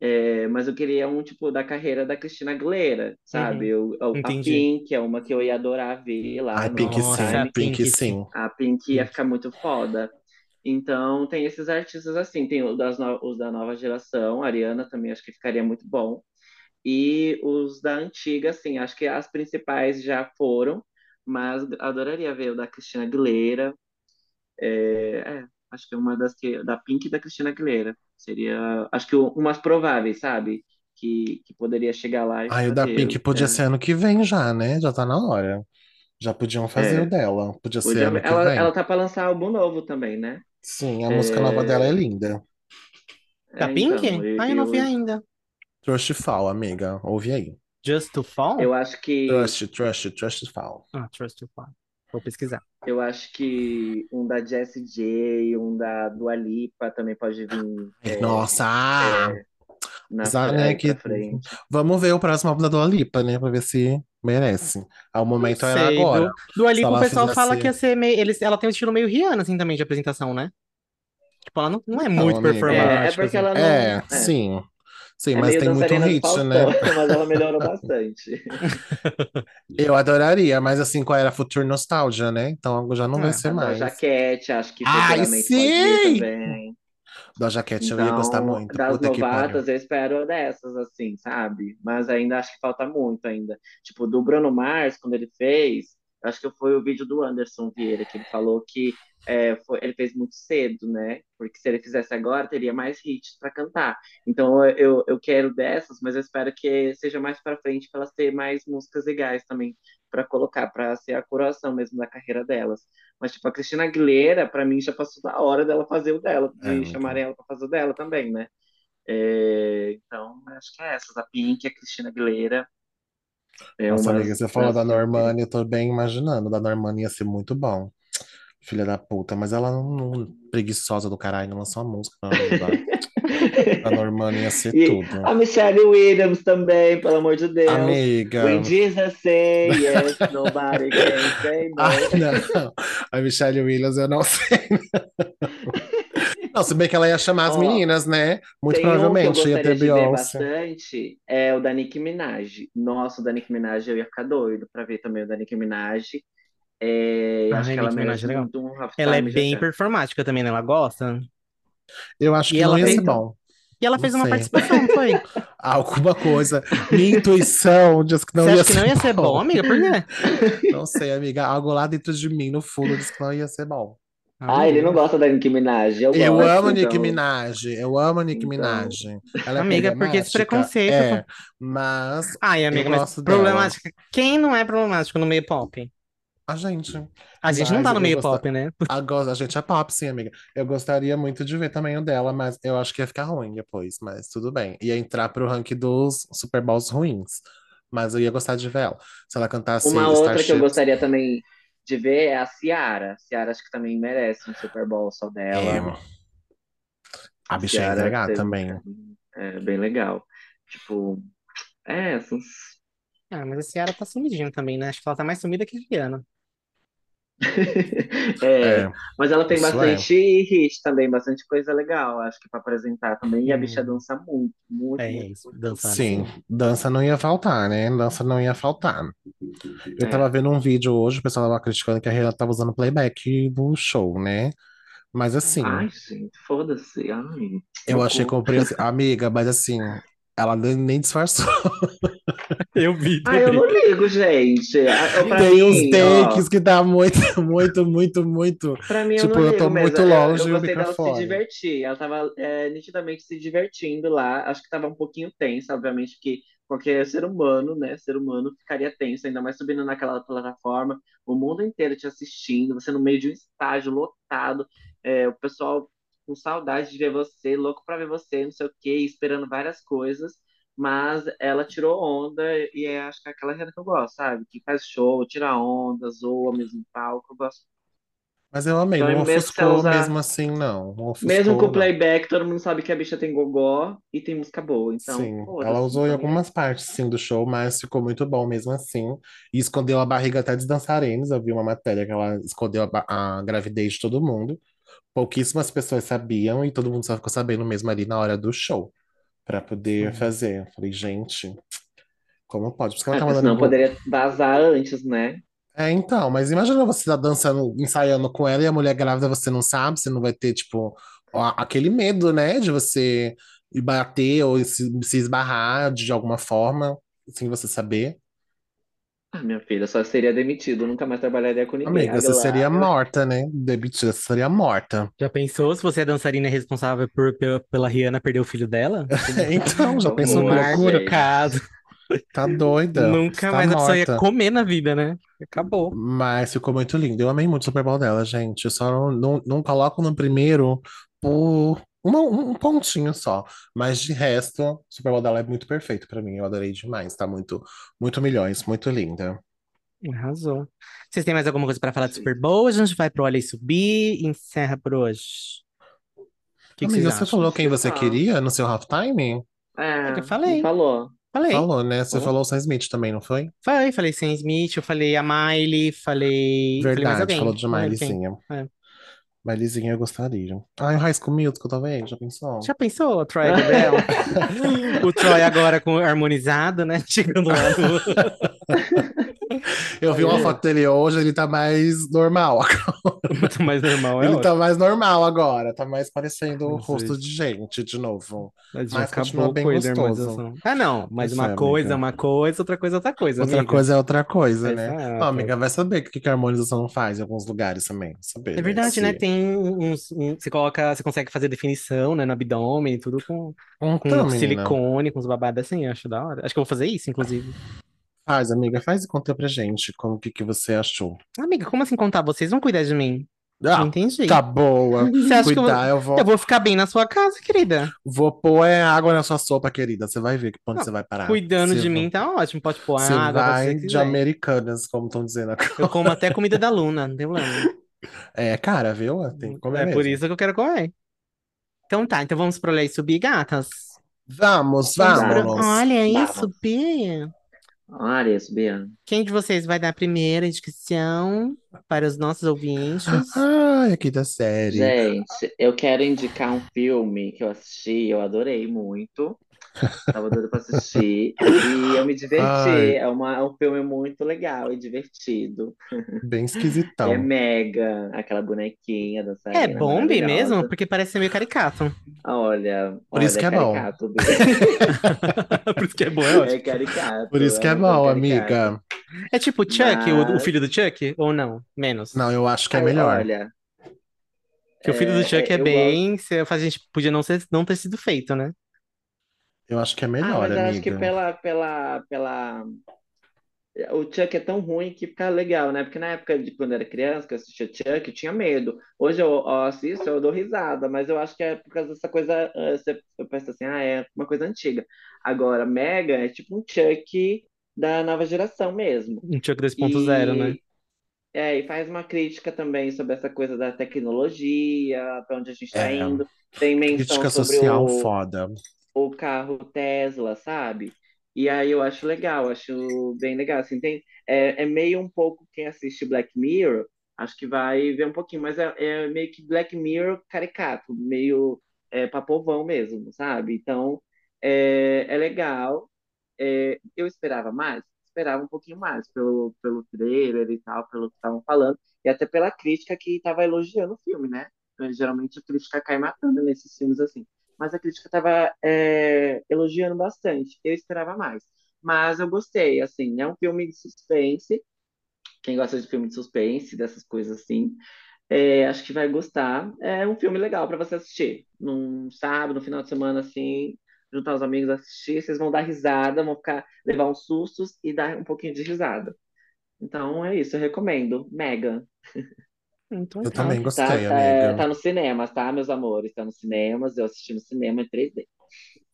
É, mas eu queria um tipo da carreira da Cristina Aguilera, sabe? Eu, eu- a Uhum. Pink é uma que eu ia adorar ver lá no Pink Nossa, sim, Time. Pink Pink sim. A Pink ia ficar muito foda. Então tem esses artistas assim, tem os, das no- os da nova geração, a Ariana também acho que ficaria muito bom. E os da antiga, assim, acho que as principais já foram, mas adoraria ver o da Cristina Aguilera. É, é, acho que é uma das que. Da Pink e da Cristina Aguilera. Seria. Acho que umas prováveis, sabe? Que, que poderia chegar lá e Ai, o da. Pink podia É, ser ano que vem já, né? Já tá na hora. Já podiam fazer É. o dela. Podia ser ano que ela, vem. ela tá pra lançar álbum novo também, né? Sim, a música nova dela é linda. Da É, Pink? então, eu, Ah, eu não vi eu, ainda. Trust Fall, amiga. Ouve aí. Just to Fall? eu acho que Trust, trust, trust Fall. Ah, Trust to Fall. Vou pesquisar. eu acho que um da Jessie J, um da Dua Lipa também pode vir é, Nossa! ah, na Apesar, fre- né, aí que frente. vamos ver o próximo álbum da Dua Lipa, né? Pra ver se merece. Ao momento sei, agora. do, Ali, Se o pessoal fala que ia ser meio. Eles, ela tem um estilo meio Rihanna, assim, também, de apresentação, né? Tipo, ela não, não é muito amiga. performática. É, é porque assim. ela não. É, é. sim. Sim, É mas tem muito hit, Faustão, né? mas ela melhorou bastante. Eu adoraria, mas assim, qual era Future Nostalgia, né? Então já não É, vai ser mais. Doja Cat, acho que Ai, sim! também. Doja Cat eu ia gostar Então, muito. das Puta novatas, eu espero dessas, assim, sabe? Mas ainda acho que falta muito ainda. Tipo, do Bruno Mars, quando ele fez, acho que foi o vídeo do Anderson Vieira, que ele falou que é, foi- ele fez muito cedo, né? Porque se ele fizesse agora, teria mais hits para cantar. Então, eu, eu quero dessas, mas eu espero que seja mais para frente, para elas terem mais músicas legais também para colocar, para ser a coroação mesmo da carreira delas. Mas, tipo, a Cristina Aguilera, para mim, já passou da hora dela fazer o dela, de É, muito chamarem ela para fazer o dela também, né? É, então, acho que é essas, a Pink, a Cristina Aguilera. É Nossa, umas amiga, você falou da eu Normani, eu tô bem imaginando. Da Normani ia ser muito bom. Filha da puta, mas ela não, não- preguiçosa do caralho, não lançou uma música pra ajudar. A Normani ia ser E tudo. a Michelle Williams também, pelo amor de Deus. Amiga. When Jesus say yes, nobody can say no. Ai, não. A Michelle Williams, eu não sei. Não, se bem que ela ia chamar as Ó, meninas, né? Muito Tem um que eu provavelmente ia ter de ver Beyoncé. bastante, é o da Nicki Minaj. Nossa, o da Nicki Minaj eu ia ficar doido pra ver também o da Nicki Minaj. É, Ah, acho que a ela Nicki Minaj é legal. muito um Ela é bem já. performática também, né? Ela gosta. Eu acho E que não ela ia fez, ser bom. e ela Não fez uma sei. participação, não foi? Alguma coisa. Minha intuição diz que não Você ia acha que não ia ser bom, amiga? Por quê? Não sei, amiga. Algo lá dentro de mim, no fundo, diz que não ia ser bom. Ah, ele não gosta da Nicki Minaj. Eu Eu gosto, amo Nicki então. Minaj. Eu amo Nicki Então. Minaj. Ela é Amiga, por que esse problemática? preconceito? É, mas Ai, amiga, mas gosto dela. problemática. Quem não é problemático no meio pop? A gente. A gente não Mas tá no meio pop, né? Agora, a gente é pop, sim, amiga. Eu gostaria muito de ver também o dela, mas eu acho que ia ficar ruim depois, mas tudo bem. Ia entrar pro ranking dos Super Bowls ruins. Mas eu ia gostar de ver ela. Se ela cantasse Uma outra que eu gostaria também de ver é a Ciara. Ciara acho que também merece um Super Bowl só dela. É, a bicha é teve- também. É bem legal. Tipo, é, essas. Ah, mas a Ciara tá sumidinha também, né? Acho que ela tá mais sumida que a Rihanna. É, É, mas ela tem é. bastante hit também, bastante coisa legal, acho que pra apresentar também. E a Hum. bicha dança muito, muito, É muito, isso, muito. dançar sim, assim. dança não ia faltar, né? Dança não ia faltar. Eu É. tava vendo um vídeo hoje, o pessoal tava criticando que a Rihanna tava usando playback do show, né? Mas assim, Ai, gente, foda-se. Ai, eu achei compreensível. Amiga, mas assim, ela nem disfarçou. Eu vi Ai, eu também. não ligo, gente. Ah, eu- Tem uns mim, ó, takes que tá muito, muito, muito, muito. Pra mim, eu Tipo, não eu ligo tô muito Eu- longe eu e o gostei dela se divertir. Ela tava é, nitidamente se divertindo lá. Acho que tava um pouquinho tensa, obviamente, que qualquer ser humano, né? Ser humano ficaria tenso, ainda mais subindo naquela plataforma, o mundo inteiro te assistindo, você no meio de um estágio lotado, é, o pessoal com saudade de ver você, louco pra ver você, não sei o quê, esperando várias coisas. Mas ela tirou onda e é, acho que é aquela Rihanna que eu gosto, sabe? Que faz show, tira onda, zoa mesmo em palco, eu gosto Mas eu amei, Então, não mesmo ofuscou usar- mesmo assim, não. Não ofuscou, Mesmo com o playback, todo mundo sabe que a bicha tem gogó e tem música boa. Então, Sim, ela usou em algumas partes, sim, do show, mas ficou muito bom mesmo assim. E escondeu a barriga até dos dançarinos. Eu vi uma matéria que ela escondeu a, a gravidez de todo mundo. Pouquíssimas pessoas sabiam e todo mundo só ficou sabendo mesmo ali na hora do show, pra poder Sim. fazer. Eu falei, gente, como pode? Por isso que ela É, tá porque mandando. senão poderia vazar antes, né? É, então, mas imagina você tá dançando, ensaiando com ela e a mulher grávida você não sabe, você não vai ter, tipo, ó, aquele medo, né, de você bater ou se, se esbarrar de alguma forma, sem você saber. Ah, minha filha, só seria demitido, nunca mais trabalharia com ninguém. Amiga, você seria morta, né? Demitida, você seria morta. Já pensou se você é dançarina responsável por, pela, pela Rihanna perder o filho dela? Então, já pensou que Marca. loucura? Caso. Tá doida. Nunca Está mais a pessoa ia morta. comer na vida, né? Acabou. Mas ficou muito lindo. Eu amei muito o Super Bowl dela, gente. Eu só não, não, não coloco no primeiro por uma- um pontinho só. Mas de resto, o Super Bowl dela é muito perfeito pra mim. Eu adorei demais. Tá muito, muito milhões, muito linda. Arrasou. Vocês têm mais alguma coisa pra falar do Super Bowl? A gente vai pro Olha e Subir e encerra por hoje. O que que Amiga, vocês você acham? falou quem você Ah. queria no seu halftime? É, que eu falei. falou. Falei. Falou, né? Você Falou? falou o Sam Smith também, não foi? Falei, falei Sam Smith, eu falei a Miley, falei. falei mais Verdade, alguém. falou de Não lembro quem. Mileyzinha. É. Mileyzinha eu gostaria. Ai, o High School Musical, talvez, já pensou? Já pensou, o Troy Gabriel? o Troy agora com harmonizado, né? Chegando lá no. Eu vi uma foto dele hoje, ele tá mais normal. Muito mais normal, é Ele tá ótimo. mais normal agora, tá mais parecendo um Não rosto de gente de novo. Mas já mas continua acabou bem com gostoso. harmonização. Ah, não, mas Isso uma é, coisa é uma coisa, outra coisa é outra coisa, Outra amiga. coisa é outra coisa, né? Exato. Ó, amiga, vai saber o que que a harmonização faz em alguns lugares também. Saber, É verdade, né? Se- Tem uns. um- você coloca, você consegue fazer definição, né, no abdômen e tudo com, com Então, menina, silicone, com os babados assim, acho da hora. Acho que eu vou fazer isso, inclusive. Faz, amiga, faz e conta pra gente como que, que você achou. Amiga, como assim contar? Vocês vão cuidar de mim? Não Ah, entendi. tá boa. Você acha que eu vou, Cuidar, eu vou, eu vou ficar bem na sua casa, querida? vou pôr é, água na sua sopa, querida. Você vai ver que Não, você vai parar. Cuidando Você de mim tá ótimo. Pode pôr Você água, vai ser de quiser. americanas, como estão dizendo agora. Eu como até comida da Luna, não tem problema. É, cara, viu? Tem que comer É por mesmo. isso que eu quero comer. Então tá, então vamos pro e Subir, gatas? Vamos, Vamos. Olha isso, Bia. Quem de vocês vai dar a primeira indicação para os nossos ouvintes? Ai, a quinta série. Gente, eu quero indicar um filme que eu assisti, eu adorei muito. Tava doida pra assistir. E eu me diverti. Ai. É, uma, é um filme muito legal e divertido. Bem É esquisitão. Mega, aquela bonequinha da É bombe mesmo? Porque parece ser meio caricato. Olha, Por isso olha, que é bom. caricato, Bia. Por isso que é bom, é ótimo. É caricato. Por isso que é coisa bom, caricata. amiga. É tipo Chuck, o, o Mas- filho do Chuck? Ou não? Menos. Não, eu acho que é melhor. Olha, Que o filho do é, Chuck é bem. se- A gente podia não, ser, não ter sido feito, né? Eu acho que é Ah, melhor, mas eu acho que amiga. pela, pela, pela... O Chuck é tão ruim que fica legal, né? Porque na época de quando eu era criança, que eu assistia Chuck, eu tinha medo. Hoje eu, eu assisto, eu dou risada, mas eu acho que é por causa dessa coisa. ah, você- Eu penso assim, ah, é uma coisa antiga. Agora, Mega é tipo um Chuck da nova geração mesmo. Um Chuck 2.0, né? E, é, e faz uma crítica também sobre essa coisa da tecnologia, para onde a gente está É. indo. Tem menção Crítica sobre social o, foda. o carro Tesla, sabe? E aí eu acho legal, acho bem legal. Assim, tem, é, é meio um pouco quem assiste Black Mirror, acho que vai ver um pouquinho, mas é, é meio que Black Mirror caricato, meio é, pra povão mesmo, sabe? Então é, é legal. É, eu esperava mais, esperava um pouquinho mais pelo, pelo trailer e tal, pelo que estavam falando, e até pela crítica que estava elogiando o filme, né? Geralmente a crítica cai matando nesses filmes assim mas a crítica estava elogiando bastante. Eu esperava mais. Mas eu gostei, assim, é um filme de suspense. Quem gosta de filme de suspense, dessas coisas assim, é, acho que vai gostar. É um filme legal para você assistir. Num sábado, no final de semana, assim, juntar os amigos assistir, vocês vão dar risada, vão ficar, levar uns sustos e dar um pouquinho de risada. Então é isso, eu recomendo. Mega. Então Eu tá. também Tá, gostei, é, amiga. tá nos cinemas, tá, meus amores? Tá nos cinemas, eu assisti no cinema em 3D.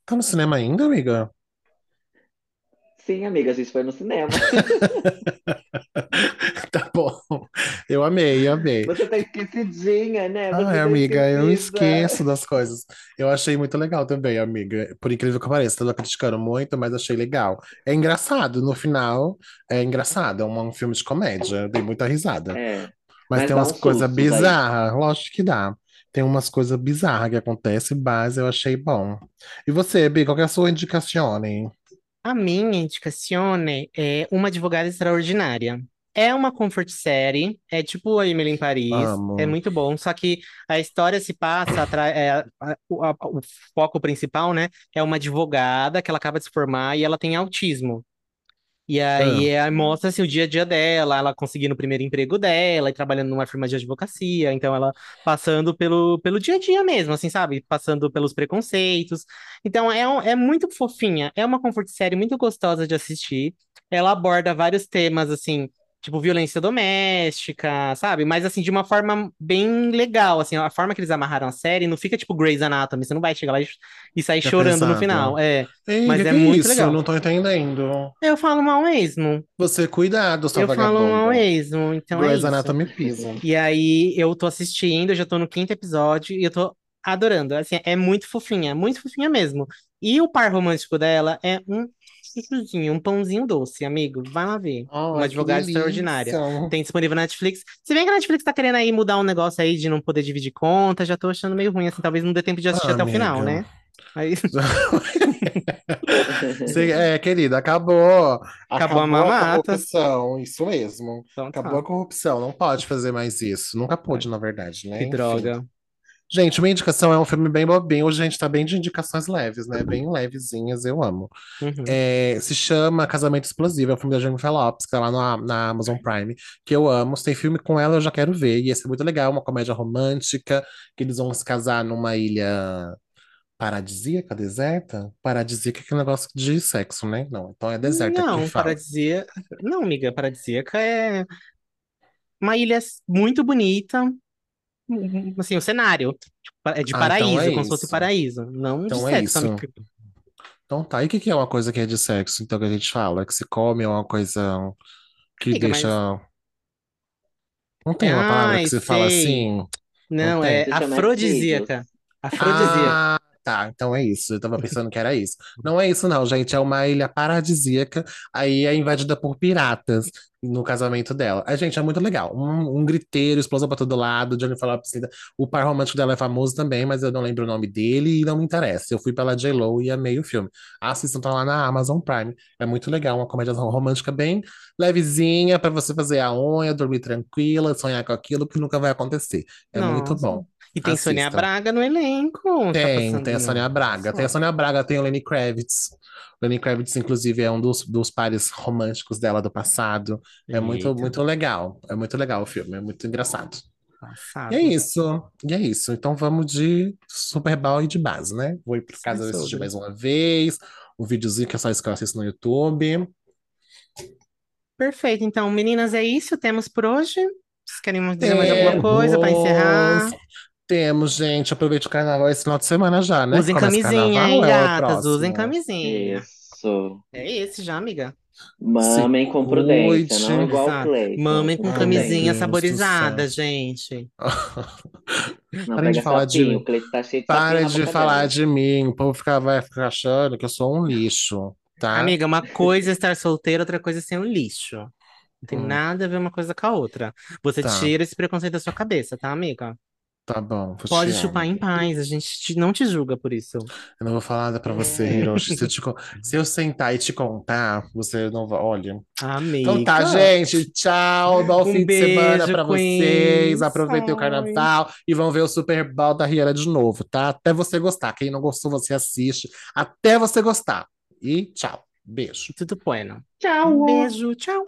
Tá no cinema ainda, amiga? Sim, amiga, a gente foi no cinema. Tá bom. Eu amei, amei. Você tá esquecidinha, né? Você Ai, tá amiga, eu esquecida. esqueço das coisas. Eu achei muito legal também, amiga. Por incrível que pareça, tô criticando muito, mas achei legal. É engraçado, no final, é engraçado. É um, um filme de comédia. Eu dei muita risada. É, Mas mas tem umas uns coisas bizarras, lógico que dá. Tem umas coisas bizarras que acontecem, mas eu achei bom. E você, Bi, qual é a sua indicação, hein? A minha indicazione é Uma Advogada Extraordinária. É uma comfort série, é tipo a Emily em Paris, Amo. é muito bom, só que a história se passa, é, a- o, a- o foco principal, né, é uma advogada que ela acaba de se formar e ela tem autismo. E aí é, mostra assim, o dia a dia dela, ela conseguindo o primeiro emprego dela e trabalhando numa firma de advocacia. Então ela passando pelo, pelo dia a dia mesmo, assim, sabe? Passando pelos preconceitos. Então é, um- é muito fofinha. É uma comfort série muito gostosa de assistir. Ela aborda vários temas, assim, tipo violência doméstica, sabe? Mas assim, de uma forma bem legal, assim, a forma que eles amarraram a série não fica tipo Grey's Anatomy, você não vai chegar lá e, sair É chorando no final. É, Ei, Mas que é que muito isso? legal. Eu não tô entendendo. eu falo mal mesmo. Você, cuidado, sua Eu falo mal vagabunda. mesmo, então é Grey's isso. Anatomy pisa. E aí eu tô assistindo, eu já tô no quinto episódio e eu tô adorando. Assim, é muito fofinha, muito fofinha mesmo. E o par romântico dela é um chuchuzinho, um pãozinho doce, amigo. Vai lá ver. Ai, Uma advogada extraordinária. Tem disponível na Netflix. Se bem que a Netflix tá querendo aí mudar um negócio aí de não poder dividir conta, já tô achando meio ruim, assim, talvez não dê tempo de assistir Ah, até o final, né? Aí, é, querida, acabou. Acabou a a mamata. corrupção, isso mesmo. então tá. Acabou a corrupção, não pode fazer mais isso. Nunca pôde, na verdade, né? Que Enfim. droga. Gente, uma indicação é um filme bem bobinho. Hoje a gente tá bem de indicações leves, né? Bem levezinhas, eu amo. Uhum. É, se chama Casamento Explosivo, é um filme da Jennifer Lopez, que tá lá na, na Amazon Prime, que eu amo. Se tem filme com ela, eu já quero ver. E esse é muito legal, uma comédia romântica, que eles vão se casar numa ilha paradisíaca, deserta? Paradisíaca é aquele negócio de sexo, né? Não, então é deserta Não, paradisíaca. Não, amiga, paradisíaca é uma ilha muito bonita. Um- Assim, o cenário tipo, é de Ah, então paraíso, é como se fosse paraíso, não de Então é sexo, isso. Então tá, e o que que é uma coisa que é de sexo, então, que a gente fala? Que se come é uma coisa que mas- deixa... Não tem uma palavra Ai, que se fala sei. assim? Não, tem. é afrodisíaca. Afrodisíaca. Ah, tá. Então é isso. Eu tava pensando que era isso. Não é isso, não, gente. É uma ilha paradisíaca. Aí é invadida por piratas no casamento dela. A gente é muito legal. Um, um griteiro, explosão pra todo lado. Jennifer Lopez. O par romântico dela é famoso também, mas eu não lembro o nome dele e não me interessa. Eu fui pela J-Lo e amei o filme. Assistam, tá lá na Amazon Prime. É muito legal. Uma comédia romântica bem levezinha pra você fazer a unha, dormir tranquila, sonhar com aquilo que nunca vai acontecer. É muito Nossa. bom. E tem Sônia assista. Braga no elenco. Tá Tem, passando tem a Sônia Braga. Tem a Sônia Braga, tem o Lenny Kravitz. O Lenny Kravitz, inclusive, é um dos, dos pares românticos dela do passado. É muito, Eita, muito legal. É muito legal o filme, é muito engraçado. passado. E é isso. E é isso. Então vamos de Super Bowl e de base, né? Vou ir para casa assistir sombra. mais uma vez. Um videozinho que é só isso que eu assisto no YouTube. Perfeito. Então, meninas, é isso. Temos por hoje. Vocês querem dizer mais alguma coisa para encerrar? Temos, gente. Aproveite o carnaval esse final de semana já, né? Usem Começa camisinha, hein, é o gatas? Usem camisinha. Isso. É esse já, amiga. Mamem com prudência, cuide. não igual o. Cleiton. Mamem com camisinha Deus saborizada, gente. Não Parem de falar de mim. tá Para de falar dela. de mim. O povo fica, vai ficar achando que eu sou um lixo, tá? Amiga, uma coisa é estar solteira, outra coisa é ser um lixo. Não tem Hum. nada a ver uma coisa com a outra. Você Tá. tira esse preconceito da sua cabeça, tá, amiga? Tá bom, Pode te chupar amo. em paz, a gente te- não te julga por isso. Eu não vou falar nada pra você, Hiroshi. Se eu, te con- se eu sentar e te contar, você não vai. Olha. Amiga. Então tá, gente. Tchau. Bom Um fim de semana beijo, pra vocês. Queens. Aproveitem o carnaval e vão ver o Super Bowl da Rihanna de novo, tá? Até você gostar. Quem não gostou, você assiste. Até você gostar. E tchau. Beijo. Tudo bueno. Tchau! Um beijo, tchau.